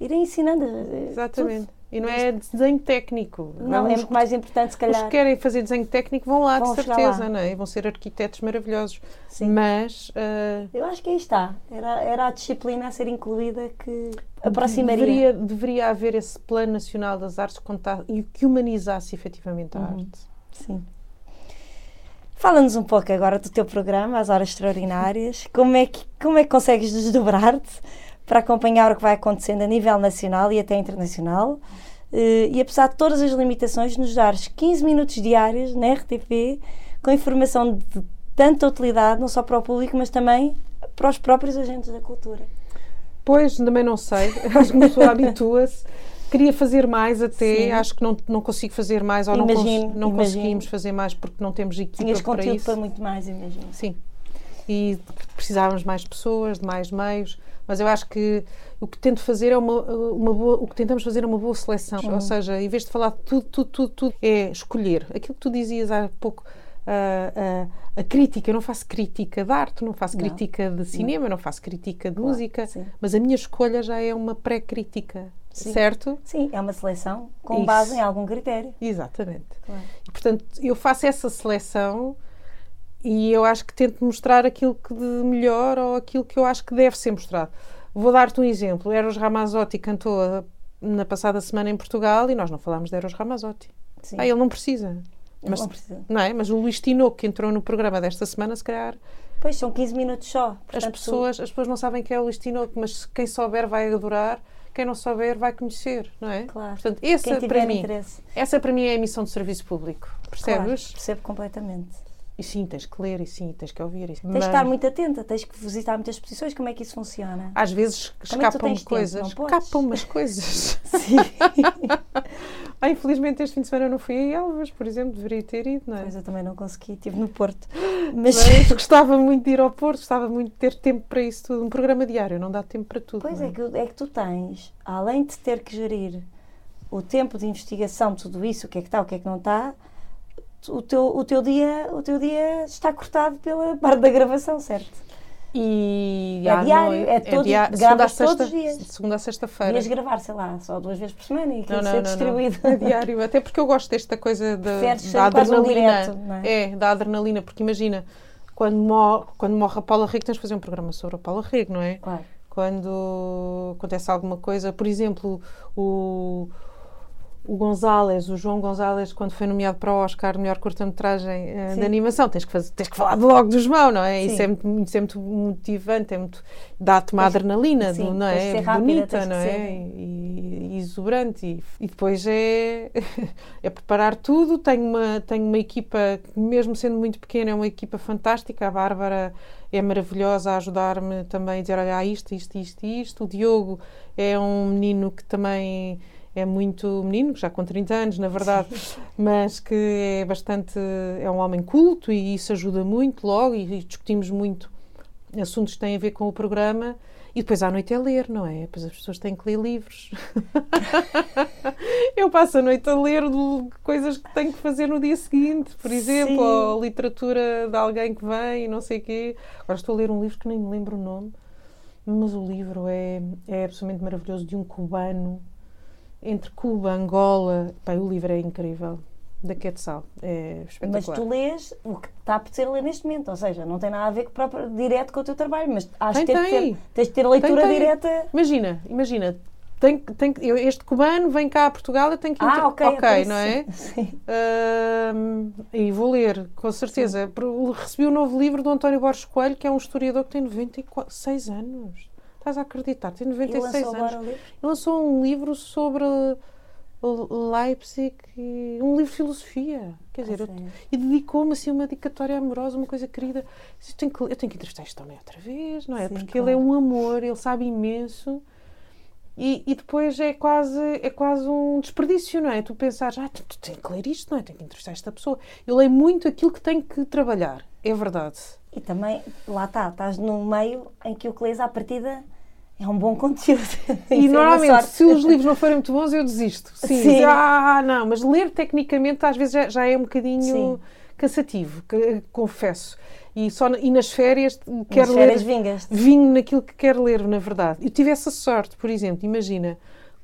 Speaker 1: Irem ensinando. eh,
Speaker 2: Exatamente. E não é desenho técnico.
Speaker 1: tudo. Não, é muito mais importante, se
Speaker 2: Os
Speaker 1: calhar.
Speaker 2: que querem fazer desenho técnico vão lá,
Speaker 1: Vão
Speaker 2: de certeza,
Speaker 1: lá.
Speaker 2: não é? E vão ser arquitetos maravilhosos.
Speaker 1: Sim.
Speaker 2: Mas ah,
Speaker 1: Eu acho que aí está. Era, era a disciplina a ser incluída que aproximaria.
Speaker 2: deveria, deveria haver esse plano nacional das artes e que humanizasse efetivamente a
Speaker 1: Uhum.
Speaker 2: arte.
Speaker 1: Sim. Fala-nos um pouco agora do teu programa, As Horas Extraordinárias. Como é que, como é que consegues desdobrar-te para acompanhar o que vai acontecendo a nível nacional e até internacional? Eh, E apesar de todas as limitações, nos dares 15 minutos diários na RTP com informação de tanta utilidade, não só para o público, mas também para os próprios agentes da cultura.
Speaker 2: Pois, também não sei. Acho que uma pessoa habitua-se. Queria fazer mais até,
Speaker 1: Sim.
Speaker 2: acho que não, não consigo fazer mais ou não,
Speaker 1: Imagino,
Speaker 2: não
Speaker 1: imagino.
Speaker 2: conseguimos fazer mais porque não temos equipa
Speaker 1: Tinhas
Speaker 2: para
Speaker 1: conteúdo
Speaker 2: isso.
Speaker 1: para muito mais, imagino.
Speaker 2: Sim. E precisávamos mais pessoas, de mais meios, mas eu acho que o que tento fazer é uma, uma boa, o que tentamos fazer é uma boa seleção,
Speaker 1: Uhum.
Speaker 2: ou seja, em vez de falar tudo, tudo, tudo, tudo, é escolher. Aquilo que tu dizias há pouco, a, a, a crítica, eu não faço crítica de arte, não faço
Speaker 1: Não.
Speaker 2: crítica de cinema, não faço crítica de
Speaker 1: Claro,
Speaker 2: música,
Speaker 1: sim.
Speaker 2: mas a minha escolha já é uma pré-crítica, certo?
Speaker 1: Sim, é uma seleção com
Speaker 2: Isso.
Speaker 1: base em algum critério.
Speaker 2: Exatamente.
Speaker 1: Claro.
Speaker 2: E, portanto, eu faço essa seleção e eu acho que tento mostrar aquilo que de melhor ou aquilo que eu acho que deve ser mostrado. Vou dar-te um exemplo. Eros Ramazzotti cantou na passada semana em Portugal e nós não falámos de Eros Ramazzotti.
Speaker 1: Sim.
Speaker 2: Ah, ele não precisa. Mas,
Speaker 1: não precisa.
Speaker 2: não é? Mas o Luís Tinoco, que entrou no programa desta semana, se calhar
Speaker 1: Pois são 15 minutos só.
Speaker 2: as
Speaker 1: Portanto,
Speaker 2: pessoas, as pessoas não sabem quem é o Luís Tinoco, mas quem souber vai adorar. quem não souber vai conhecer, não é?
Speaker 1: Claro.
Speaker 2: Portanto, essa para mim,
Speaker 1: interesse.
Speaker 2: essa para mim é a missão de serviço público.
Speaker 1: Claro,
Speaker 2: Percebes?
Speaker 1: percebo completamente.
Speaker 2: E sim, tens que ler, e sim, tens que ouvir. e-
Speaker 1: Tens
Speaker 2: Mas,
Speaker 1: que estar muito atenta, tens que visitar muitas exposições, como é que isso funciona?
Speaker 2: Às vezes escapam
Speaker 1: tempo,
Speaker 2: coisas.
Speaker 1: podes?
Speaker 2: Escapam umas coisas.
Speaker 1: Sim.
Speaker 2: ah, infelizmente este fim de semana eu não fui a Elvas, por exemplo, deveria ter ido, não é?
Speaker 1: Pois eu também não consegui, estive no Porto. Mas,
Speaker 2: Mas gostava muito de ir ao Porto, gostava muito de ter tempo para isso tudo. Um programa diário, não dá tempo para tudo.
Speaker 1: pois
Speaker 2: não
Speaker 1: é que, é que tu tens, além de ter que gerir o tempo de investigação de tudo isso, o que é que está, o que é que não está, o teu, o teu, dia, o teu dia está cortado pela parte da gravação, certo?
Speaker 2: E
Speaker 1: É
Speaker 2: à
Speaker 1: diário,
Speaker 2: noite-
Speaker 1: é todo- gravas
Speaker 2: segunda a
Speaker 1: todos os dias.
Speaker 2: de Segunda a sexta-feira.
Speaker 1: Devias gravar, sei lá, só duas vezes por semana e aquilo
Speaker 2: Não, não,
Speaker 1: ser
Speaker 2: não, não.
Speaker 1: distribuído.
Speaker 2: É diário, até porque eu gosto desta coisa
Speaker 1: Preferes ser
Speaker 2: da adrenalina.
Speaker 1: direto, não é?
Speaker 2: da adrenalina, porque imagina, quando morre, quando morre a Paula Rego, tens de fazer um programa sobre a Paula Rego, não é?
Speaker 1: Claro.
Speaker 2: Quando acontece alguma coisa, por exemplo, o, o González, o João González, quando foi nomeado para o Oscar, melhor curta-metragem
Speaker 1: Sim.
Speaker 2: de animação, tens que, fazer, tens que falar logo do João, não é?
Speaker 1: Sim.
Speaker 2: Isso é muito, isso é muito motivante, é muito, dá-te uma adrenalina,
Speaker 1: sim,
Speaker 2: do- não é?
Speaker 1: ser rápida,
Speaker 2: bonita, não é?
Speaker 1: ser-
Speaker 2: E, e exuberante. E, e depois é, é preparar tudo. Tenho uma, tenho uma equipa, que mesmo sendo muito pequena, é uma equipa fantástica. A Bárbara é maravilhosa a ajudar-me também a dizer: olha, isto, isto, isto, isto. O Diogo é um menino que também é muito menino, já com 30 anos, na verdade, mas que é bastante. é um homem culto e isso ajuda muito logo. E, e discutimos muito assuntos que têm a ver com o programa. E depois à noite é ler, não é? Depois as pessoas têm que ler livros. Eu passo a noite a ler coisas que tenho que fazer no dia seguinte, por exemplo,
Speaker 1: Sim.
Speaker 2: ou literatura de alguém que vem e não sei o quê. Agora estou a ler um livro que nem me lembro o nome, mas o livro é, é absolutamente maravilhoso, de um cubano, entre Cuba, Angola. O livro é incrível, da Quetzal. É
Speaker 1: Mas
Speaker 2: espetacular.
Speaker 1: tu lês o que está a apetecer ler neste momento, ou seja, não tem nada a ver com próprio, direto com o teu trabalho, mas acho
Speaker 2: Tem,
Speaker 1: que tens de
Speaker 2: tem.
Speaker 1: ter, tens de ter leitura
Speaker 2: Tem, tem.
Speaker 1: direta.
Speaker 2: Imagina, imagina, tem, tem, este cubano vem cá a Portugal, eu tenho que
Speaker 1: Ah, ok,
Speaker 2: ok, não
Speaker 1: sim,
Speaker 2: é?
Speaker 1: Sim.
Speaker 2: Ahm, e vou ler, com certeza. Por- Recebi o novo livro do António Borges Coelho, que é um historiador que tem 96 anos. Estás a acreditar? Tem
Speaker 1: E
Speaker 2: 96
Speaker 1: lançou
Speaker 2: anos. Ele lançou um livro sobre Leipzig, e- um livro de filosofia. Quer dizer,
Speaker 1: Ah,
Speaker 2: eu- e dedicou-me assim uma dedicatória amorosa, uma coisa querida. Eu tenho que, eu tenho que entrevistar este homem outra vez, não é?
Speaker 1: Sim,
Speaker 2: Porque
Speaker 1: claro.
Speaker 2: ele é um amor, ele sabe imenso. E, e depois é quase, é quase um desperdício, não é? Tu pensares, ah, tu, tu tens que ler isto, não é? Tenho que entrevistar esta pessoa. Eu leio muito aquilo que tenho que trabalhar, é verdade.
Speaker 1: E também, lá está, estás num meio em que o que lês à partida é um bom conteúdo. É
Speaker 2: E
Speaker 1: uma
Speaker 2: normalmente, se os livros não forem muito bons, eu desisto. Sim.
Speaker 1: Sim.
Speaker 2: Ah, não, mas ler tecnicamente às vezes já, já é um bocadinho
Speaker 1: Sim.
Speaker 2: cansativo, que- confesso. E, só, e nas férias quero
Speaker 1: Nas
Speaker 2: ler.
Speaker 1: férias vingas.
Speaker 2: vinho naquilo que quero ler, na verdade. Eu tive essa sorte, por exemplo, imagina,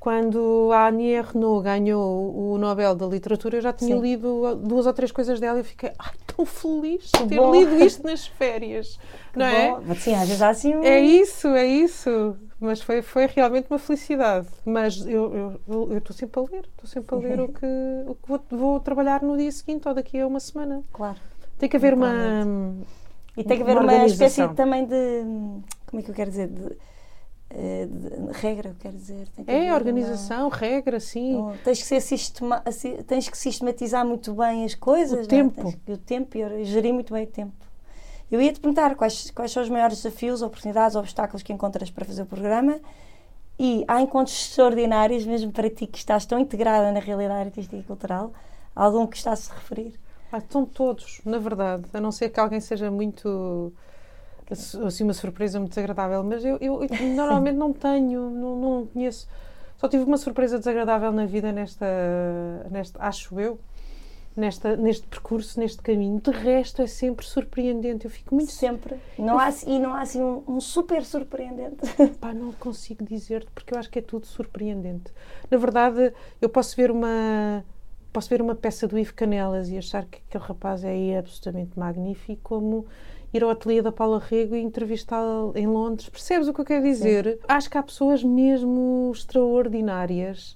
Speaker 2: quando a Annie Renault ganhou o Nobel da Literatura, eu já tinha
Speaker 1: Sim.
Speaker 2: lido duas ou três coisas dela e eu fiquei ai, tão feliz de ter
Speaker 1: bom.
Speaker 2: lido isto nas férias.
Speaker 1: Que
Speaker 2: não é?
Speaker 1: bom. Sim, às vezes há assim um...
Speaker 2: É isso, é isso. Mas foi, foi realmente uma felicidade. Mas eu estou sempre a ler, estou sempre a ler o que, o que vou, vou trabalhar no dia seguinte ou daqui a uma semana.
Speaker 1: Claro.
Speaker 2: Tem que haver uma.
Speaker 1: E tem que haver
Speaker 2: Uma
Speaker 1: uma, espécie também de. Como é que eu quero dizer? De, eh, de- regra, eu quero dizer. Que
Speaker 2: É,
Speaker 1: uma-
Speaker 2: organização, regra, sim.
Speaker 1: Não, tens que ser sistema, tens que sistematizar muito bem as coisas.
Speaker 2: O
Speaker 1: é?
Speaker 2: tempo.
Speaker 1: Que- o tempo e gerir muito bem o tempo. Eu ia te perguntar quais, quais são os maiores desafios, oportunidades, obstáculos que encontras para fazer o programa e há encontros extraordinários, mesmo para ti que estás tão integrada na realidade artística e cultural, algum que está a se referir?
Speaker 2: Ah, estão todos, na verdade, a não ser que alguém seja muito assim uma surpresa muito desagradável, mas eu, eu- eu normalmente não tenho, não, não conheço. Só tive uma surpresa desagradável na vida nesta, nesta acho eu, nesta, neste percurso, neste caminho. De resto é sempre surpreendente. Eu fico muito
Speaker 1: Sempre. Não há, e não há assim um, um super surpreendente.
Speaker 2: Pá, não consigo dizer-te porque eu acho que é tudo surpreendente. Na verdade, eu posso ver uma posso ver uma peça do Ivo Canelas e achar que aquele rapaz é absolutamente magnífico, como ir ao ateliê da Paula Rego e entrevistá-la em Londres. Percebes o que eu quero dizer? Acho que há pessoas mesmo extraordinárias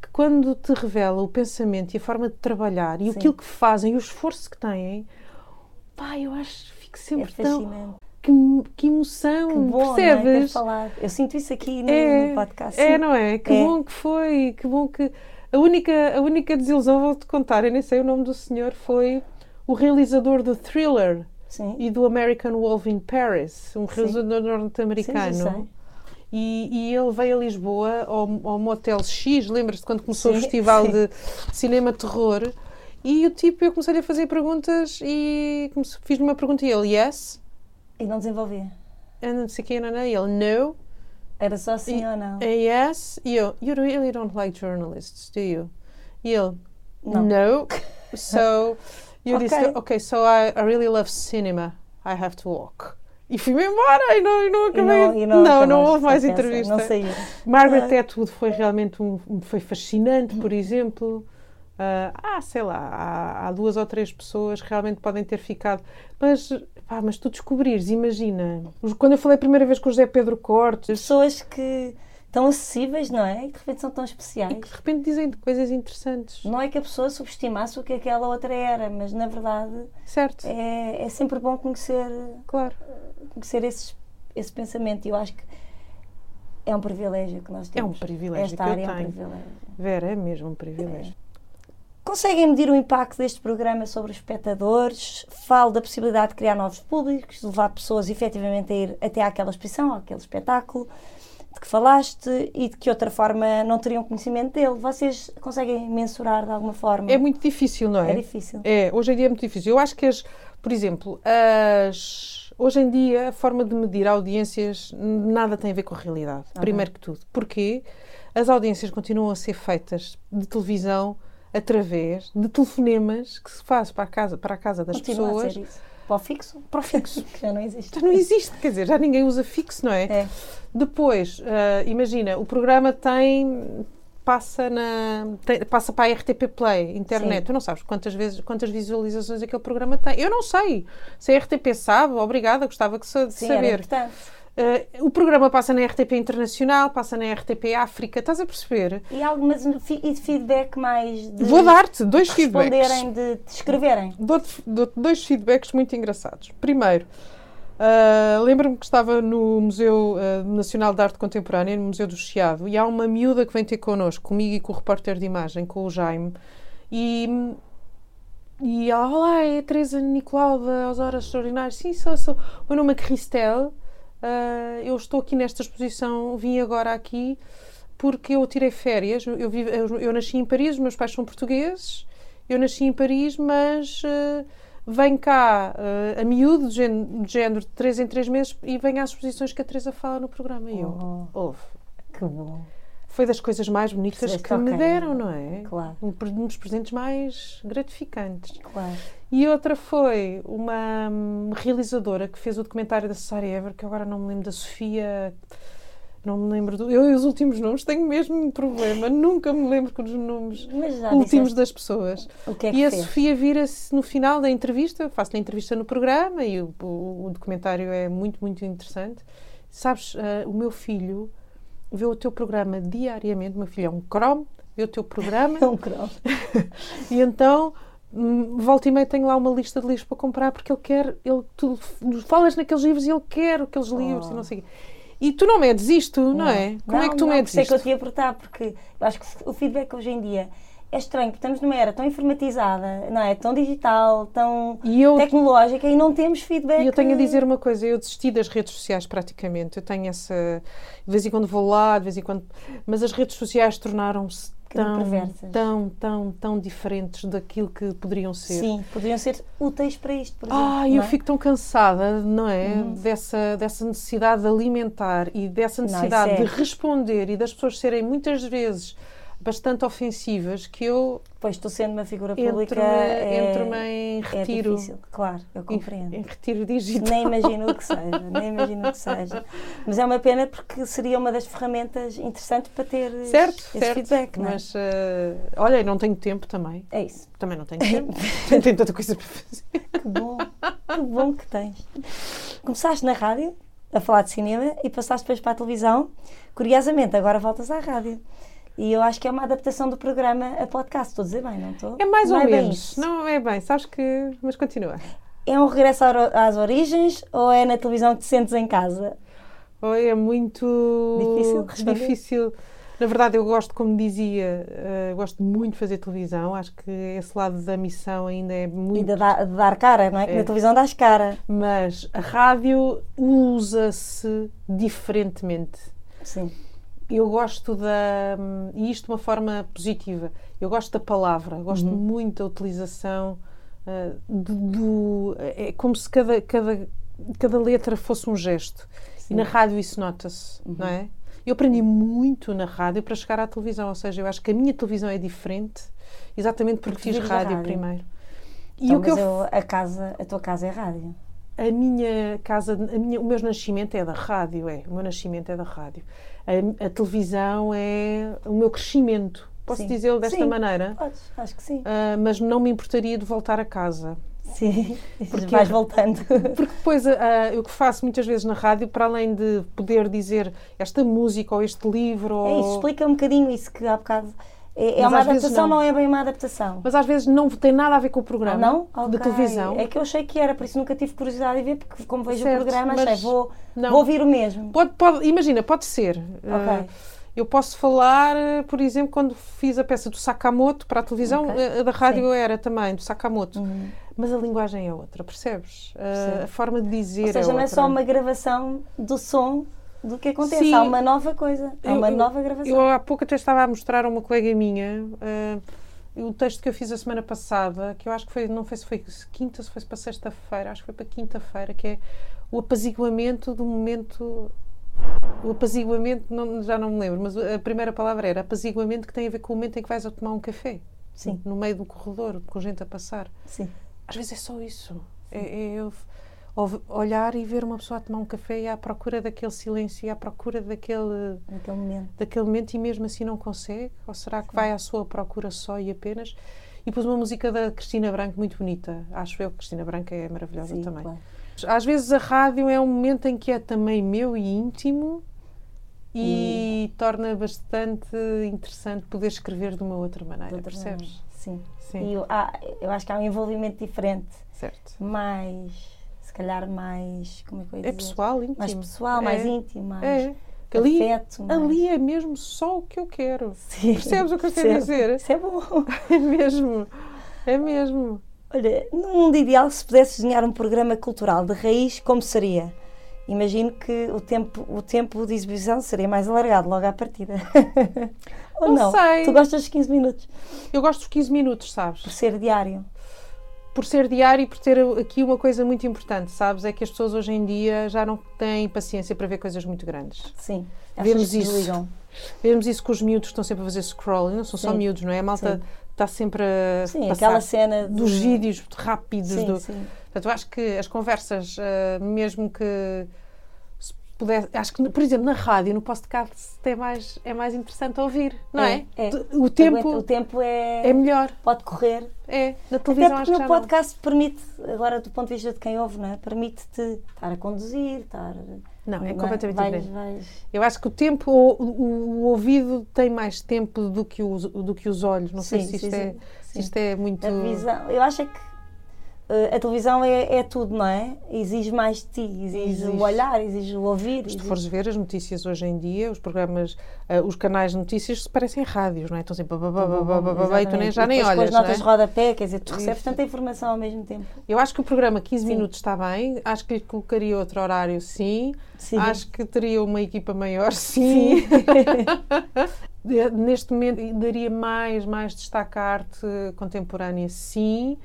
Speaker 2: que quando te revela o pensamento e a forma de trabalhar e
Speaker 1: Sim.
Speaker 2: aquilo que fazem e o esforço que têm, pá, eu acho, fico
Speaker 1: É
Speaker 2: sempre tão
Speaker 1: fascinante.
Speaker 2: que, que emoção,
Speaker 1: Que bom,
Speaker 2: percebes?
Speaker 1: Não é? Falado. Eu sinto isso aqui no,
Speaker 2: É,
Speaker 1: no podcast.
Speaker 2: É,
Speaker 1: sim.
Speaker 2: não é? Que
Speaker 1: É.
Speaker 2: bom que foi, que bom que. A única, a única desilusão, vou-te contar, eu nem sei o nome do senhor, foi o realizador do Thriller
Speaker 1: Sim.
Speaker 2: e do American Wolf in Paris, um realizador norte-americano. E, e ele veio a Lisboa ao, ao Motel X, lembras-te quando começou
Speaker 1: Sim,
Speaker 2: o festival
Speaker 1: sim.
Speaker 2: de cinema terror? E o tipo, eu comecei a fazer perguntas e fiz-lhe uma pergunta e ele, yes,
Speaker 1: E não desenvolvia.
Speaker 2: and não sei não, não, e ele, no,
Speaker 1: Era só sim
Speaker 2: E-
Speaker 1: ou não?
Speaker 2: a yes, e eu, you really don't like journalists, do you? E ele,
Speaker 1: Não.
Speaker 2: no. So, eu
Speaker 1: Ok.
Speaker 2: disse, ok, so I, I really love cinema, I have to walk. E fui-me embora e não, e não
Speaker 1: E
Speaker 2: acabei.
Speaker 1: não, e
Speaker 2: não, não,
Speaker 1: acabaste
Speaker 2: houve mais entrevista.
Speaker 1: Não saiu.
Speaker 2: Margaret
Speaker 1: Ah.
Speaker 2: Atwood foi realmente um, foi fascinante, por exemplo. Ah, ah, sei lá, há, há duas ou três pessoas que realmente podem ter ficado. Mas, pá, mas tu descobrires, imagina. Quando eu falei a primeira vez com o José Pedro Cortes,
Speaker 1: Pessoas que estão acessíveis, não é? E que de repente são tão especiais.
Speaker 2: que de repente dizem coisas interessantes.
Speaker 1: Não é que a pessoa subestimasse o que aquela outra era, mas na verdade
Speaker 2: Certo?
Speaker 1: é, é sempre bom conhecer,
Speaker 2: Claro.
Speaker 1: conhecer esses, esse pensamento. E eu acho que é um privilégio que nós
Speaker 2: É um
Speaker 1: temos.
Speaker 2: privilégio
Speaker 1: Esta
Speaker 2: que eu
Speaker 1: área é um
Speaker 2: tenho.
Speaker 1: privilégio.
Speaker 2: Vera, é mesmo um privilégio.
Speaker 1: Conseguem medir o impacto deste programa sobre os espectadores? Falo da possibilidade de criar novos públicos, levar pessoas efetivamente a ir até àquela exposição, àquele espetáculo de que falaste e de que outra forma não teriam conhecimento dele. Vocês conseguem mensurar de alguma forma?
Speaker 2: É muito difícil, não
Speaker 1: É
Speaker 2: é?
Speaker 1: difícil.
Speaker 2: É, hoje em dia é muito difícil. Eu acho que, as, por exemplo, as, hoje em dia a forma de medir audiências nada tem a ver com a realidade,
Speaker 1: Ok.
Speaker 2: primeiro que tudo. Porque as audiências continuam a ser feitas de televisão através de telefonemas que se faz para a casa, para a casa das
Speaker 1: Continua
Speaker 2: pessoas.
Speaker 1: Para o fixo?
Speaker 2: para o fixo.
Speaker 1: Que já não existe.
Speaker 2: Já não existe, quer dizer, já ninguém usa fixo, não é?
Speaker 1: É.
Speaker 2: Depois, ah, imagina, o programa tem passa na tem- passa para a RTP Play, internet.
Speaker 1: Sim.
Speaker 2: Tu não sabes quantas vezes, quantas visualizações aquele programa tem. Eu não sei. Se a RTP sabe, obrigada, gostava que de
Speaker 1: Sim, era
Speaker 2: saber.
Speaker 1: importante.
Speaker 2: Ah, o programa passa na RTP Internacional, passa na RTP África, estás a perceber?
Speaker 1: E algumas e de feedback mais de
Speaker 2: Vou dar-te dois feedbacks.
Speaker 1: responderem, de, de escreverem.
Speaker 2: Dou-te dou-te dois feedbacks muito engraçados. Primeiro, ah, lembro-me que estava no Museu ah, Nacional de Arte Contemporânea, no Museu do Chiado, e há uma miúda que vem ter connosco, comigo e com o repórter de imagem, com o Jaime, e, e ela, olá, é a Teresa Nicolau das Horas Extraordinárias. Sim, sou, sou. O meu nome é Cristel, ah, eu estou aqui nesta exposição, vim agora aqui porque eu tirei férias. Eu, vivo- eu, eu nasci em Paris, os meus pais são portugueses. Eu nasci em Paris, mas eh, venho cá eh, a miúdo, de género, de género de 3 em 3 meses, e venho às exposições que a Teresa fala no programa. E eu,
Speaker 1: Oh,
Speaker 2: ouve.
Speaker 1: que bom.
Speaker 2: Foi das coisas mais bonitas que me deram, não é?
Speaker 1: Claro,
Speaker 2: Um, dos presentes mais gratificantes.
Speaker 1: claro.
Speaker 2: E outra foi uma hum, realizadora que fez o documentário da Sarah Ever, que agora não me lembro da Sofia. Não me lembro do. Eu, os últimos nomes, tenho mesmo um problema. Nunca me lembro dos nomes
Speaker 1: Mas já
Speaker 2: últimos
Speaker 1: disseste
Speaker 2: das pessoas.
Speaker 1: o que é que
Speaker 2: E a
Speaker 1: fez?
Speaker 2: Sofia vira-se no final da entrevista, faço-lhe a entrevista no programa e o, o- o documentário é muito, muito interessante. Sabes, ah, o meu filho vê o teu programa diariamente, meu filho é um Chrome, vê o teu programa
Speaker 1: É um cromo.
Speaker 2: e então hum, volta e meia tenho lá uma lista de livros para comprar porque ele quer, ele, tu falas naqueles livros e ele quer aqueles livros e
Speaker 1: Oh.
Speaker 2: não sei o quê. E tu não medes isto, não, é? Como é que tu
Speaker 1: não,
Speaker 2: medes
Speaker 1: por isso é que eu
Speaker 2: isto?
Speaker 1: te ia apertar, porque eu acho que o feedback hoje em dia é estranho, porque estamos numa era tão informatizada, não é? Tão digital, tão
Speaker 2: E eu
Speaker 1: tecnológica e não temos feedback.
Speaker 2: E eu tenho a dizer uma coisa, eu desisti das redes sociais praticamente. Eu tenho essa. De vez em quando vou lá, de vez em quando. Mas as redes sociais tornaram-se tão, tão, tão, tão diferentes daquilo que poderiam ser.
Speaker 1: Sim, poderiam ser úteis para isto, por exemplo.
Speaker 2: Ah,
Speaker 1: não
Speaker 2: eu
Speaker 1: é?
Speaker 2: fico tão cansada, não é?
Speaker 1: Uhum.
Speaker 2: Dessa, dessa necessidade de alimentar e dessa necessidade
Speaker 1: é.
Speaker 2: de responder e das pessoas serem muitas vezes bastante ofensivas que eu
Speaker 1: Pois tu sendo uma figura pública
Speaker 2: entro-me
Speaker 1: é,
Speaker 2: entro em
Speaker 1: é
Speaker 2: retiro.
Speaker 1: difícil, claro, eu
Speaker 2: em,
Speaker 1: compreendo.
Speaker 2: em retiro digital.
Speaker 1: Nem imagino o que seja, nem imagino o que seja. Mas é uma pena porque seria uma das ferramentas interessantes para ter
Speaker 2: Certo,
Speaker 1: esse
Speaker 2: certo.
Speaker 1: feedback, não é?
Speaker 2: Mas eh, olha, não tenho tempo também.
Speaker 1: É isso.
Speaker 2: Também não tenho tempo. tenho, tenho tanta coisa para fazer.
Speaker 1: Que bom, que bom que tens. Começaste na rádio a falar de cinema e passaste depois para a televisão. Curiosamente, agora voltas à rádio. E eu acho que é uma adaptação do programa a podcast. Estou a dizer bem, não estou?
Speaker 2: É mais
Speaker 1: Não
Speaker 2: ou
Speaker 1: é
Speaker 2: menos. Não é bem, sabes que. Mas continua.
Speaker 1: é um regresso às origens ou é na televisão que te sentes em casa?
Speaker 2: Oi, é muito
Speaker 1: difícil.
Speaker 2: difícil. Na verdade, eu gosto, como dizia, uh, gosto muito de fazer televisão. Acho que esse lado da missão ainda é muito.
Speaker 1: E de dar, de dar cara, não é? Que na televisão dás cara.
Speaker 2: Mas a rádio usa-se diferentemente.
Speaker 1: Sim.
Speaker 2: Eu gosto da. E isto de uma forma positiva. Eu gosto da palavra, gosto uhum. muito da utilização uh, do, do. É como se cada, cada, cada letra fosse um gesto. Sim. E na rádio isso nota-se, uhum. não é? Eu aprendi muito na rádio para chegar à televisão, ou seja, eu acho que a minha televisão é diferente exatamente porque, porque fiz rádio, rádio, primeiro.
Speaker 1: E então, o que eu... eu... a casa, a tua casa é rádio.
Speaker 2: A minha casa, a minha, o meu nascimento é da rádio, é. O meu nascimento é da rádio. A, a televisão é o meu crescimento. Posso dizê-lo desta
Speaker 1: sim,
Speaker 2: maneira?
Speaker 1: Podes, acho que sim.
Speaker 2: Uh, mas não me importaria de voltar a casa.
Speaker 1: Sim, porque vais voltando.
Speaker 2: Porque depois uh, o que faço muitas vezes na rádio, para além de poder dizer esta música ou este livro. Ou...
Speaker 1: É isso, explica um bocadinho isso que há bocado. É, é uma adaptação, não. não. é bem uma adaptação.
Speaker 2: Mas às vezes não tem nada a ver com o programa
Speaker 1: não?
Speaker 2: Okay. de televisão.
Speaker 1: É que eu achei que era, por isso nunca tive curiosidade de ver, porque como vejo certo, o programa, achei, vou, vou ouvir o mesmo.
Speaker 2: Pode, pode, imagina, pode ser.
Speaker 1: Ok. Uh,
Speaker 2: eu posso falar, por exemplo, quando fiz a peça do Sakamoto para a televisão, okay. a da rádio Sim. era também do Sakamoto. Uhum. Mas a linguagem é outra, percebes? Uh, a forma de dizer
Speaker 1: Ou seja,
Speaker 2: é outra.
Speaker 1: não é só uma gravação do som do que acontece, Sim. há uma nova coisa, há uma eu, nova gravação.
Speaker 2: Eu há pouco até estava a mostrar a uma colega minha uh, o texto que eu fiz a semana passada, que eu acho que foi, não sei se foi quinta, se foi para sexta-feira, acho que foi para quinta-feira, que é o apaziguamento do momento o apaziguamento, não, já não me lembro, mas a primeira palavra era apaziguamento que tem a ver com o momento em que vais a tomar um café.
Speaker 1: Sim.
Speaker 2: No meio do corredor, com gente a passar.
Speaker 1: Sim.
Speaker 2: Às vezes é só isso. É, é eu olhar e ver uma pessoa a tomar um café e à procura daquele silêncio e à procura daquele,
Speaker 1: daquele, momento.
Speaker 2: daquele momento e mesmo assim não consegue? Ou será que Sim. vai à sua procura só e apenas? E pus uma música da Cristina Branco muito bonita. Acho eu que Cristina Branco é maravilhosa
Speaker 1: Sim,
Speaker 2: também.
Speaker 1: Claro.
Speaker 2: Às vezes a rádio é um momento em que é também meu e íntimo e hum. torna bastante interessante poder escrever de uma outra maneira, outra percebes? Maneira.
Speaker 1: Sim. Sim. E eu, ah, eu acho que há um envolvimento diferente.
Speaker 2: Certo.
Speaker 1: Mais, se calhar mais, como é que eu ia
Speaker 2: É pessoal, íntimo.
Speaker 1: Mais pessoal, é. mais íntimo, mais
Speaker 2: é. Ali,
Speaker 1: afeto.
Speaker 2: Mais... Ali é mesmo só o que eu quero. Sim. Percebes o que eu quero dizer?
Speaker 1: Isso é bom.
Speaker 2: É mesmo. É mesmo.
Speaker 1: Olha, num mundo ideal, se pudesse desenhar um programa cultural de raiz, como seria? Imagino que o tempo, o tempo de exibição seria mais alargado logo à partida. Ou não?
Speaker 2: não? Sei.
Speaker 1: Tu gostas dos 15 minutos?
Speaker 2: Eu gosto dos 15 minutos, sabes?
Speaker 1: Por ser diário.
Speaker 2: Por ser diário e por ter aqui uma coisa muito importante, sabes? É que as pessoas hoje em dia já não têm paciência para ver coisas muito grandes.
Speaker 1: Sim.
Speaker 2: Vemos isso. Desligam. Vemos isso com os miúdos que estão sempre a fazer scrolling, não são sim. só miúdos, não é? A malta está sempre a
Speaker 1: sim, aquela cena
Speaker 2: dos vídeos rápidos.
Speaker 1: Sim,
Speaker 2: do...
Speaker 1: sim.
Speaker 2: Portanto, eu acho que as conversas, uh, mesmo que se puder, acho que, por exemplo, na rádio, no podcast é mais, é mais interessante ouvir, não é?
Speaker 1: é? é.
Speaker 2: O tempo,
Speaker 1: o tempo é,
Speaker 2: é melhor.
Speaker 1: Pode correr.
Speaker 2: É, na televisão
Speaker 1: Até porque
Speaker 2: acho
Speaker 1: no podcast não. permite, agora do ponto de vista de quem ouve, não é? permite-te estar a conduzir, estar
Speaker 2: não, é completamente
Speaker 1: vais,
Speaker 2: diferente. Eu acho que o tempo, o, o, o, ouvido tem mais tempo do que, o, do que os olhos. Não sei se isto, sim, é, sim. Se isto é muito.
Speaker 1: A visão, eu acho é que a televisão é, é, tudo, não é? Exige mais de ti, exige, exige. o olhar, exige o ouvir.
Speaker 2: Se exige... fores ver as notícias hoje em dia, os programas, uh, os canais de notícias parecem rádios, não é? Estão sempre e tu nem, já nem olhas. Com
Speaker 1: as notas
Speaker 2: é?
Speaker 1: de rodapé, quer dizer, tu recebes tanta informação ao mesmo tempo.
Speaker 2: Eu acho que o programa 15 sim. minutos está bem, acho que lhe colocaria outro horário, sim.
Speaker 1: sim.
Speaker 2: Acho que teria uma equipa maior, sim. sim. Neste momento daria mais, mais destaque à arte contemporânea, sim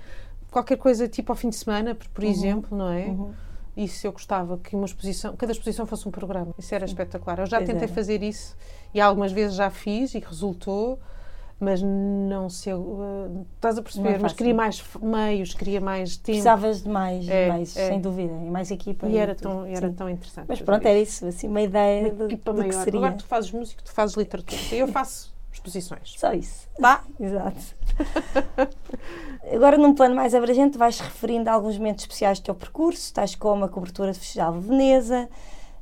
Speaker 2: qualquer coisa tipo ao fim de semana, por, uhum. exemplo, não é?
Speaker 1: Uhum.
Speaker 2: Isso eu gostava que uma exposição, cada exposição fosse um programa. Isso era espetacular. Eu já
Speaker 1: pois
Speaker 2: tentei
Speaker 1: era.
Speaker 2: fazer isso e algumas vezes já fiz e resultou, mas não sei. Uh, estás a perceber?
Speaker 1: É
Speaker 2: mas queria mais meios, queria mais tempo.
Speaker 1: Precisavas de mais, é, mais é. sem dúvida, e mais equipa.
Speaker 2: E, e era, tão, era tão interessante.
Speaker 1: Mas pronto, era isso, assim, uma ideia uma equipa do, maior. que seria.
Speaker 2: Agora tu fazes música, tu fazes literatura. Eu faço exposições.
Speaker 1: Só isso.
Speaker 2: Tá?
Speaker 1: Exato. Agora, num plano mais abrangente, vais referindo a alguns momentos especiais do teu percurso, tais como a cobertura do Festival de Veneza,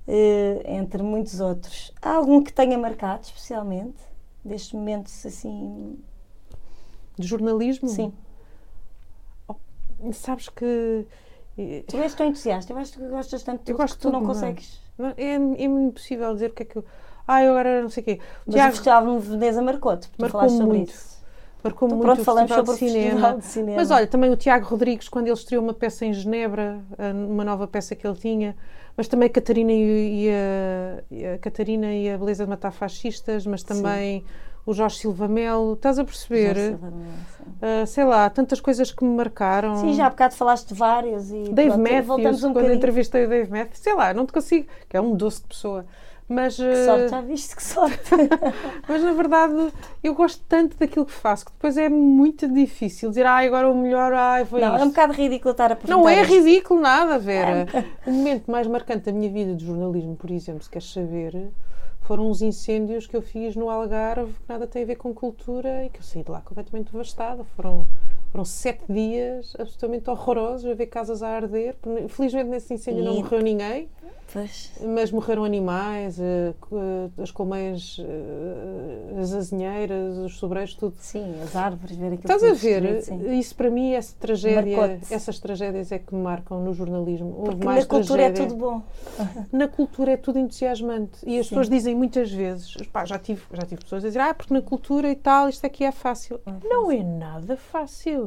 Speaker 1: eh, entre muitos outros. Há algum que tenha marcado especialmente destes momentos assim.
Speaker 2: De jornalismo?
Speaker 1: Sim.
Speaker 2: Oh, sabes que E-
Speaker 1: Tu és tão entusiasta, eu acho que gostas tanto de
Speaker 2: Eu
Speaker 1: tudo
Speaker 2: gosto
Speaker 1: que tu não
Speaker 2: tudo, não é?
Speaker 1: consegues.
Speaker 2: Não, É, é impossível dizer o que é que eu. Ah, eu agora não sei o quê. O
Speaker 1: Mas
Speaker 2: Tiago
Speaker 1: o Festival de Veneza marcou-te, porque
Speaker 2: Marcou
Speaker 1: falaste sobre
Speaker 2: muito.
Speaker 1: isso.
Speaker 2: marcou
Speaker 1: Então
Speaker 2: muito
Speaker 1: pronto,
Speaker 2: o
Speaker 1: falamos
Speaker 2: Festival
Speaker 1: sobre
Speaker 2: de cinema.
Speaker 1: De Cinema.
Speaker 2: Mas olha, também o Tiago Rodrigues, quando ele estreou uma peça em Genebra, ah, uma nova peça que ele tinha, mas também a Catarina e, e a, a Catarina e a Beleza de Matar Fascistas, mas também o Jorge Silva Melo, estás a perceber?
Speaker 1: Sei, sim.
Speaker 2: Ah, sei lá, tantas coisas que me marcaram.
Speaker 1: Sim, já há bocado falaste de várias e
Speaker 2: Dave
Speaker 1: pronto,
Speaker 2: Matthews,
Speaker 1: um
Speaker 2: quando
Speaker 1: bocadinho.
Speaker 2: entrevistei o Dave Matthews, sei lá, não te consigo, que é um doce de pessoa. Mas,
Speaker 1: Que
Speaker 2: ah,
Speaker 1: sorte, já viste que sorte.
Speaker 2: mas na verdade eu gosto tanto daquilo que faço que depois é muito difícil dizer, ai, agora o melhor, ai, foi
Speaker 1: não, é um
Speaker 2: isto."
Speaker 1: bocado ridículo estar a perguntar
Speaker 2: Não é
Speaker 1: isto.
Speaker 2: ridículo nada, Vera. O momento mais marcante da minha vida de jornalismo, por exemplo, se queres saber, foram os incêndios que eu fiz no Algarve, que nada tem a ver com cultura e que eu saí de lá completamente devastada. Foram, foram sete dias absolutamente horrorosos a ver casas a arder. Felizmente nesse incêndio não
Speaker 1: E-
Speaker 2: morreu ninguém,
Speaker 1: Pois.
Speaker 2: mas morreram animais, eh, eh, as colmeias, eh, as azinheiras, os sobreiros, tudo.
Speaker 1: Sim, as árvores, ver aquilo
Speaker 2: Estás a ver?
Speaker 1: destruído.
Speaker 2: Isso para mim, essa tragédia, essas tragédias é que me marcam no jornalismo. Houve
Speaker 1: Porque
Speaker 2: mais
Speaker 1: na cultura é
Speaker 2: tragédia.
Speaker 1: tudo bom.
Speaker 2: Na cultura é tudo entusiasmante. E as
Speaker 1: Sim.
Speaker 2: pessoas dizem muitas vezes, pá, já tive, já tive pessoas a dizer, ah, porque na cultura e tal, isto aqui é fácil. Não é nada fácil.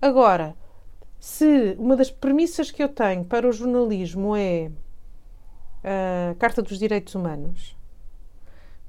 Speaker 2: Agora, se uma das premissas que eu tenho para o jornalismo é a Carta dos Direitos Humanos,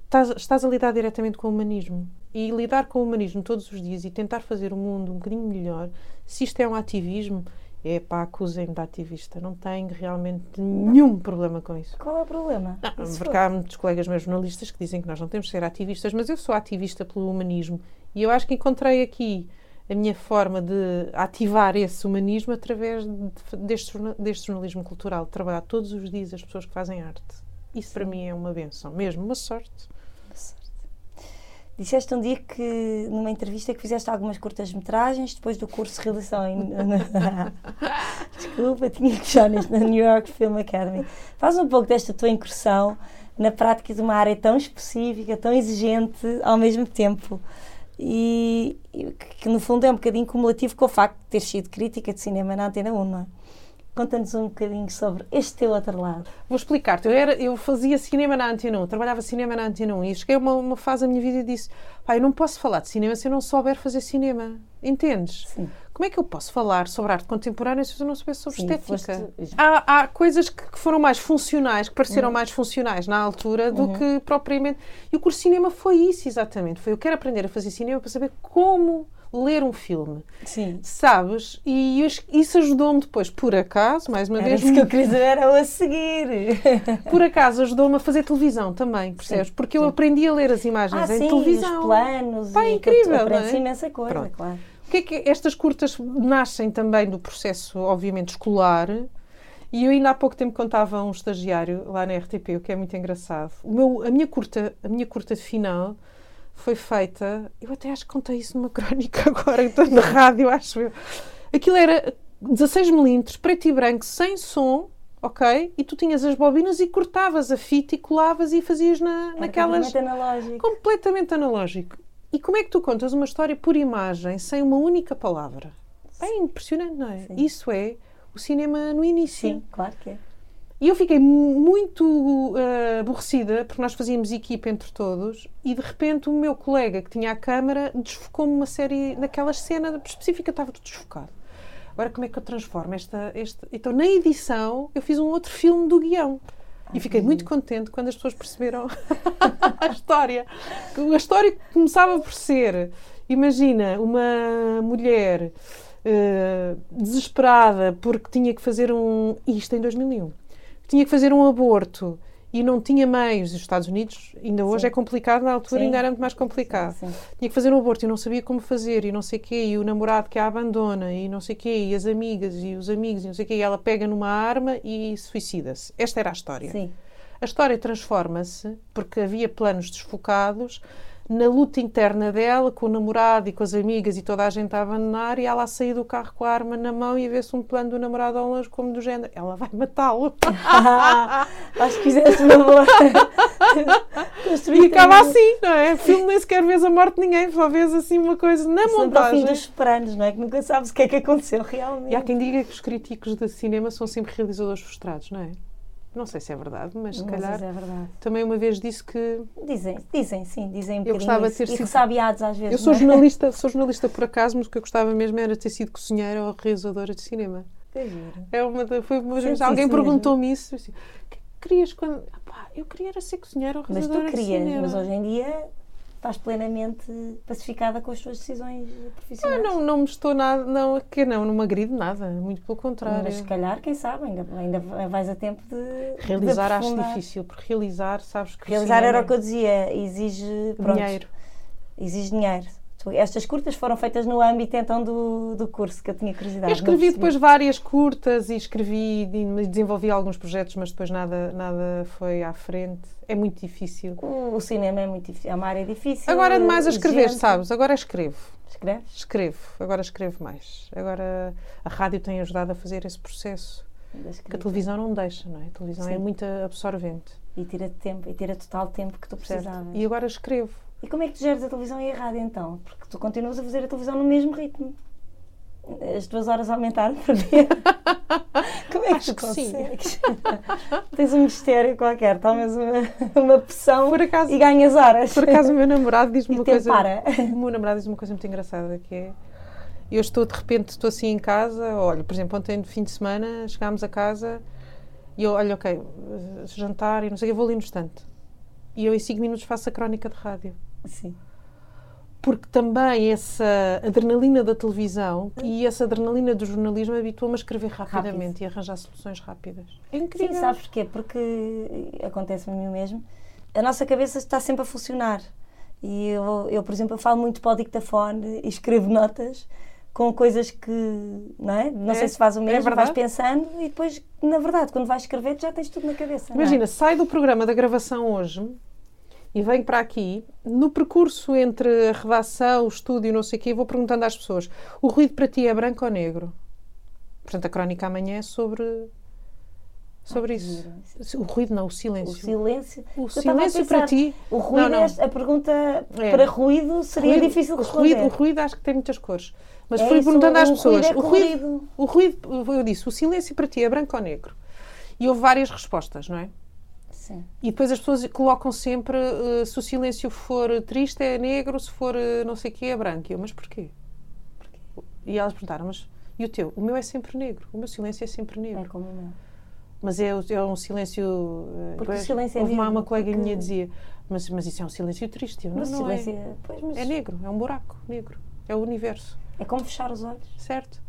Speaker 2: estás, estás a lidar diretamente com o humanismo. E lidar com o humanismo todos os dias e tentar fazer o mundo um bocadinho melhor, se isto é um ativismo, é pá, acusem-me de ativista. Não tenho realmente nenhum problema com isso.
Speaker 1: Qual é o problema?
Speaker 2: Não, porque há muitos colegas meus jornalistas que dizem que nós não temos de ser ativistas, mas eu sou ativista pelo humanismo e eu acho que encontrei aqui a minha forma de ativar esse humanismo através de- deste, deste jornalismo cultural, de trabalhar todos os dias as pessoas que fazem arte. Isso para mim é uma benção, mesmo uma sorte.
Speaker 1: Disseste um dia que, numa entrevista, que fizeste algumas curtas-metragens depois do curso de realização em... Desculpa, tinha que já neste, na New York Film Academy. Faz um pouco desta tua incursão na prática de uma área tão específica, tão exigente ao mesmo tempo. E, e que, no fundo é um bocadinho cumulativo com o facto de ter sido crítica de cinema na Antena 1, não é? Conta-nos um bocadinho sobre este teu outro lado.
Speaker 2: Vou explicar-te. Eu, era, eu fazia cinema na Antena 1, trabalhava cinema na Antena 1 e cheguei a uma, uma fase da minha vida e disse: pá, eu não posso falar de cinema se eu não souber fazer cinema. Entendes?
Speaker 1: Sim.
Speaker 2: Como é que eu posso falar sobre arte contemporânea se eu não souber sobre
Speaker 1: Sim,
Speaker 2: estética?
Speaker 1: foste-
Speaker 2: Há, há coisas que, que foram mais funcionais, que pareceram mais funcionais na altura do que propriamente. E o curso de cinema foi isso, exatamente. Foi eu quero aprender a fazer cinema para saber como ler um filme.
Speaker 1: Sim.
Speaker 2: Sabes? E isso ajudou-me depois, por acaso, mais uma
Speaker 1: Era
Speaker 2: vez,
Speaker 1: isso que eu queria saber, era o a seguir.
Speaker 2: por acaso ajudou-me a fazer televisão também, percebes? Porque eu aprendi a ler as imagens
Speaker 1: Ah,
Speaker 2: em
Speaker 1: sim,
Speaker 2: televisão.
Speaker 1: os planos.
Speaker 2: Pá,
Speaker 1: e
Speaker 2: incrível, não é?
Speaker 1: imensa coisa,
Speaker 2: Pronto.
Speaker 1: claro.
Speaker 2: O que é que estas curtas nascem também do processo, obviamente, escolar? E eu ainda há pouco tempo contava a um estagiário lá na RTP, o que é muito engraçado. O meu, a, minha curta, a minha curta de final foi feita, eu até acho que contei isso numa crónica agora, estou na rádio, acho eu. Aquilo era 16 milímetros, preto e branco, sem som, ok? E tu tinhas as bobinas e cortavas a fita e colavas e fazias na, naquelas
Speaker 1: completamente analógico.
Speaker 2: completamente analógico. E como é que tu contas uma história por imagem sem uma única palavra? É impressionante, não é?
Speaker 1: Sim.
Speaker 2: Isso é o cinema no início.
Speaker 1: Sim, claro que é.
Speaker 2: E eu fiquei mu- muito eh, aborrecida porque nós fazíamos equipa entre todos e de repente o meu colega que tinha a câmara desfocou-me uma série naquela cena específica, estava tudo desfocado. Agora como é que eu transformo esta, esta. Então na edição eu fiz um outro filme do guião. E fiquei muito contente quando as pessoas perceberam a história. A história começava por ser: imagina, uma mulher eh, desesperada porque tinha que fazer um. Isto em 2001. Tinha que fazer um aborto e não tinha meios. Os Estados Unidos, ainda hoje
Speaker 1: Sim.
Speaker 2: é complicado, na altura
Speaker 1: Sim.
Speaker 2: ainda era muito mais complicado.
Speaker 1: Sim.
Speaker 2: Tinha que fazer um aborto e não sabia como fazer e não sei o quê, e o namorado que a abandona e não sei o quê, e as amigas e os amigos e não sei o quê, e ela pega numa arma e suicida-se. Esta era a história. A história transforma-se, porque havia planos desfocados, na luta interna dela, com o namorado e com as amigas e toda a gente a abandonar, e ela a sair do carro com a arma na mão e a ver-se um plano do namorado ao longe, como do género, ela vai matá-lo.
Speaker 1: Acho que fizeste uma boa.
Speaker 2: e acaba assim, não é? O filme nem sequer vês a morte de ninguém, só vês assim uma coisa na
Speaker 1: ao
Speaker 2: montagem.
Speaker 1: fim dos não é? Que nunca sabes o que é que aconteceu realmente.
Speaker 2: E há quem diga que os críticos de cinema são sempre realizadores frustrados, não é? Não sei se é verdade, mas se
Speaker 1: Mas
Speaker 2: calhar
Speaker 1: é verdade.
Speaker 2: também uma vez disse que
Speaker 1: Dizem, dizem, sim, dizem um
Speaker 2: Eu gostava de ter
Speaker 1: E
Speaker 2: sido-
Speaker 1: ressabiados às vezes.
Speaker 2: eu sou
Speaker 1: não é?
Speaker 2: jornalista, sou jornalista por acaso, mas o que eu gostava mesmo era ter sido cozinheira ou realizadora de cinema. É uma da- foi uma vez alguém perguntou-me isso, "O que querias quando Ah, pá, eu queria era ser cozinheira ou
Speaker 1: Mas
Speaker 2: realizadora
Speaker 1: tu
Speaker 2: de
Speaker 1: querias,
Speaker 2: cinema.
Speaker 1: mas hoje em dia estás plenamente pacificada com as tuas decisões profissionais.
Speaker 2: não, não me estou nada, não, que não, não me agrido nada, muito pelo contrário.
Speaker 1: Mas se calhar, quem sabe, ainda, ainda vais a tempo de.
Speaker 2: Realizar
Speaker 1: de
Speaker 2: acho difícil, porque realizar, sabes que
Speaker 1: Realizar era o que eu dizia, exige pronto,
Speaker 2: dinheiro.
Speaker 1: exige dinheiro. Estas curtas foram feitas no âmbito então do, do curso que eu tinha curiosidade.
Speaker 2: Eu escrevi depois várias curtas e escrevi e desenvolvi alguns projetos, mas depois nada, nada foi à frente. É muito difícil.
Speaker 1: O, o cinema é muito difícil, é uma área difícil.
Speaker 2: Agora demais a escrever,
Speaker 1: exigente.
Speaker 2: sabes? Agora escrevo.
Speaker 1: Escreves?
Speaker 2: Escrevo. Agora escrevo mais. Agora a rádio tem ajudado a fazer esse processo. Que a televisão não deixa, não é? A televisão é
Speaker 1: Sim.
Speaker 2: muito absorvente.
Speaker 1: E tira tempo, e tira total tempo que tu precisavas.
Speaker 2: E agora escrevo.
Speaker 1: E como é que tu geres a televisão e a rádio então? Porque tu continuas a fazer a televisão no mesmo ritmo. As tuas horas aumentaram por dia. Como é que
Speaker 2: Acho
Speaker 1: tu consegues? Tens um mistério qualquer, talvez uma, uma pressão
Speaker 2: Por acaso,
Speaker 1: e ganhas horas.
Speaker 2: por acaso o meu namorado diz-me uma coisa.
Speaker 1: para.
Speaker 2: O meu namorado diz uma coisa muito engraçada que é eu estou de repente estou assim em casa, olha, por exemplo, ontem no fim de semana chegámos a casa e eu, olha, ok, jantar e não sei eu vou ali no instante. E eu em 5 minutos faço a crónica de rádio.
Speaker 1: Sim.
Speaker 2: Porque também essa adrenalina da televisão e essa adrenalina do jornalismo habituou-me a escrever rapidamente e arranjar soluções rápidas. É incrível.
Speaker 1: Sim, sabes porquê? Porque acontece-me a mim mesmo. A nossa cabeça está sempre a funcionar. E eu, eu, por exemplo, eu falo muito para o dictafone e escrevo notas com coisas que, não é? Não
Speaker 2: É,
Speaker 1: sei se faz o
Speaker 2: é
Speaker 1: mesmo,
Speaker 2: verdade.
Speaker 1: vais pensando e depois, na verdade, quando vais escrever, já tens tudo na cabeça. é?
Speaker 2: Imagina, sai do programa da gravação hoje e venho para aqui, no percurso entre a redação, o estúdio, não sei o quê, vou perguntando às pessoas: o ruído para ti é branco ou negro? Portanto, a crónica amanhã é sobre, sobre
Speaker 1: que
Speaker 2: isso. O ruído não, o
Speaker 1: O
Speaker 2: silêncio.
Speaker 1: silêncio.
Speaker 2: O
Speaker 1: estava a
Speaker 2: silêncio para
Speaker 1: pensar,
Speaker 2: ti.
Speaker 1: O ruído,
Speaker 2: Não, não.
Speaker 1: é- a pergunta
Speaker 2: É.
Speaker 1: para ruído seria
Speaker 2: Ruído-
Speaker 1: difícil
Speaker 2: o
Speaker 1: responder.
Speaker 2: ruído, o ruído acho que tem muitas cores. Mas
Speaker 1: É
Speaker 2: fui
Speaker 1: isso,
Speaker 2: perguntando às
Speaker 1: o
Speaker 2: pessoas:
Speaker 1: ruído é
Speaker 2: o, ruído, o ruído, eu disse, o silêncio para ti é branco ou negro? E houve várias respostas, não é?
Speaker 1: Sim.
Speaker 2: E depois as pessoas colocam sempre eh, se o silêncio for triste é negro, se for eh, não sei o quê é branco. E eu, mas porquê? E elas perguntaram, mas e o teu? O meu é sempre negro, o meu silêncio é sempre negro.
Speaker 1: É como o meu.
Speaker 2: Mas é, é um silêncio. eh,
Speaker 1: Porque o
Speaker 2: depois
Speaker 1: silêncio é
Speaker 2: houve uma,
Speaker 1: negro,
Speaker 2: uma colega
Speaker 1: porque-
Speaker 2: minha dizia, mas, mas isso é um silêncio triste. Eu, não,
Speaker 1: Mas
Speaker 2: não
Speaker 1: silêncio,
Speaker 2: é.
Speaker 1: pois, mas
Speaker 2: É negro, é um buraco negro. É o universo,
Speaker 1: é como fechar os olhos.
Speaker 2: certo?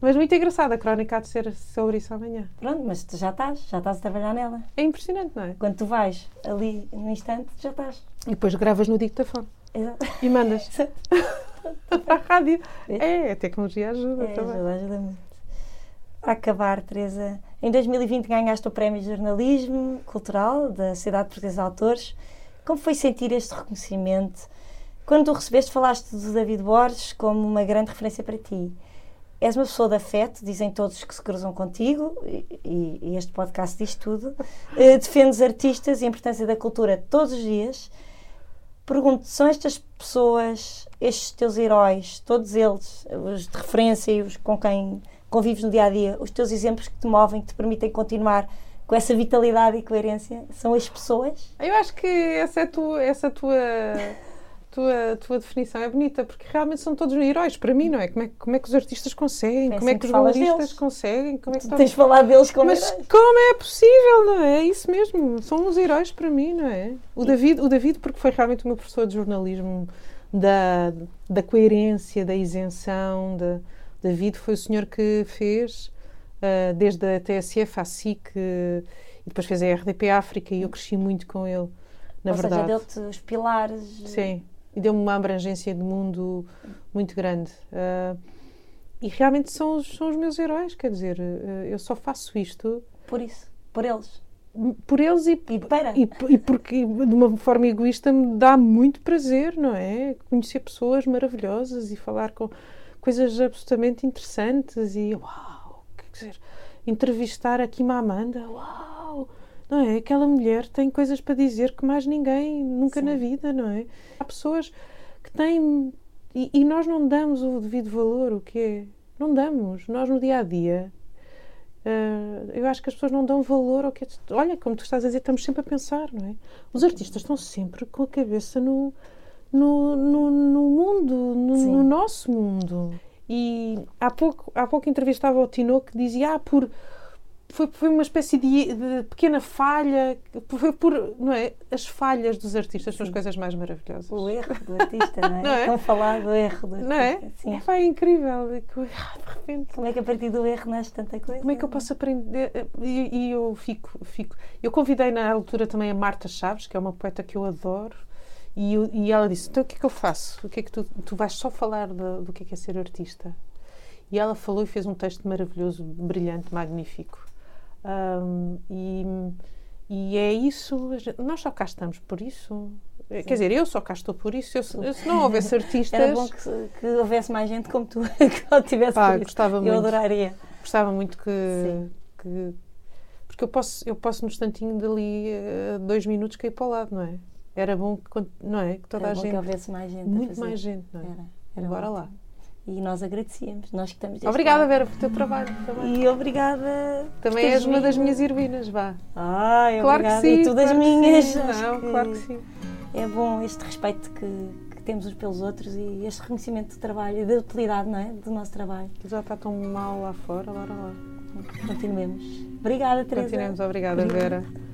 Speaker 2: Mas muito engraçado, a crónica há de ser sobre isso amanhã.
Speaker 1: Pronto, mas tu já estás, já estás a trabalhar nela.
Speaker 2: É impressionante, não é?
Speaker 1: Quando tu vais ali no instante, já estás.
Speaker 2: E depois gravas no dictafone
Speaker 1: Exato.
Speaker 2: e mandas para a rádio.
Speaker 1: É.
Speaker 2: É, a tecnologia ajuda
Speaker 1: É,
Speaker 2: também.
Speaker 1: ajuda, ajuda muito. Para acabar, Teresa, em 2020 ganhaste o Prémio de Jornalismo Cultural da Sociedade Portuguesa de Autores. Como foi sentir este reconhecimento? Quando o recebeste, falaste do David Borges como uma grande referência para ti. És uma pessoa de afeto, dizem todos que se cruzam contigo, e, e- este podcast diz tudo. Eh, defendes artistas e a importância da cultura todos os dias. Pergunto, são estas pessoas, estes teus heróis, todos eles, os de referência e os com quem convives no dia a dia, os teus exemplos que te movem, que te permitem continuar com essa vitalidade e coerência, são as pessoas?
Speaker 2: Eu acho que essa, é a tua, essa tua, tua, tua definição é bonita, porque realmente são todos heróis para mim, não é? Como é, como é que os artistas conseguem? Como é que
Speaker 1: que
Speaker 2: os jornalistas conseguem? Como é que
Speaker 1: Tu tens falado deles como
Speaker 2: Mas
Speaker 1: heróis.
Speaker 2: como é possível, não é? É isso mesmo. São os heróis para mim, não é? O David, o David porque foi realmente o meu professor de jornalismo da, da coerência, da isenção. Da, David foi o senhor que fez ah, desde a TSF à SIC e depois fez a RDP África e eu cresci muito com ele, na
Speaker 1: Ou
Speaker 2: verdade.
Speaker 1: seja, deu-te os pilares.
Speaker 2: Sim, e deu-me uma abrangência de mundo muito grande. Ah, e realmente são os, são os meus heróis, quer dizer, eh, eu só faço isto
Speaker 1: Por isso, por eles.
Speaker 2: por eles e,
Speaker 1: E para.
Speaker 2: e, e porque de uma forma egoísta me dá muito prazer, não é? Conhecer pessoas maravilhosas e falar com coisas absolutamente interessantes e uau, quer dizer, entrevistar aqui uma Amanda, uau, não é? Aquela mulher tem coisas para dizer que mais ninguém nunca
Speaker 1: Sim.
Speaker 2: na vida, não é? Há pessoas que têm e, e nós não damos o devido valor, o que é? Não damos. Nós no dia a dia Uh, eu acho que as pessoas não dão valor ao que é. Olha, como tu estás a dizer, estamos sempre a pensar, não é? Os artistas estão sempre com a cabeça no, no, no, no mundo, no, no nosso mundo. E há pouco, há pouco entrevistava o Tino que dizia: Ah, por. Foi, foi uma espécie de, de pequena falha, foi por. Não é? As falhas dos artistas são as
Speaker 1: Sim.
Speaker 2: coisas mais maravilhosas.
Speaker 1: O erro do artista, não é?
Speaker 2: Não é?
Speaker 1: Estão a falar do erro do artista.
Speaker 2: Não é?
Speaker 1: Sim.
Speaker 2: É, é incrível. É de repente.
Speaker 1: Como é que a partir do erro nasce tanta coisa?
Speaker 2: Como é que eu posso aprender? E, e eu fico, fico. Eu convidei na altura também a Marta Chaves, que é uma poeta que eu adoro, e, eu- e ela disse: Então o que é que eu faço? O que é que tu, tu vais só falar do, do que é que é ser artista? E ela falou e fez um texto maravilhoso, brilhante, magnífico. Ahm, e, e é isso, nós só cá estamos por isso. Eh, Quer dizer, eu só cá estou por isso. Eu, se não houvesse artistas,
Speaker 1: Era bom que, que houvesse mais gente como tu, que tivesse
Speaker 2: Pá,
Speaker 1: por
Speaker 2: gostava
Speaker 1: Eu
Speaker 2: muito.
Speaker 1: adoraria.
Speaker 2: gostava muito que,
Speaker 1: Sim.
Speaker 2: que- porque eu posso eu posso no instantinho dali eh, dois minutos cair para o lado não é era bom que não é que toda
Speaker 1: Era
Speaker 2: a
Speaker 1: bom
Speaker 2: gente
Speaker 1: que houvesse mais gente.
Speaker 2: muito mais gente não é
Speaker 1: Era. Era
Speaker 2: Bora lá
Speaker 1: E nós agradecíamos. Nós que estamos
Speaker 2: obrigada
Speaker 1: lado.
Speaker 2: Vera pelo teu trabalho também
Speaker 1: E obrigada.
Speaker 2: também és uma das
Speaker 1: vindo.
Speaker 2: minhas heroínas vá claro que
Speaker 1: obrigada.
Speaker 2: sim
Speaker 1: E tu
Speaker 2: claro que
Speaker 1: minhas.
Speaker 2: sim. Não
Speaker 1: que
Speaker 2: claro que sim
Speaker 1: É bom este respeito que, que temos uns pelos outros e este reconhecimento do trabalho e da utilidade, não é? Do nosso trabalho.
Speaker 2: já está tão mal lá fora bora lá
Speaker 1: Continuemos. Obrigada, Teresa.
Speaker 2: continuemos obrigada
Speaker 1: Obrigada.
Speaker 2: Vera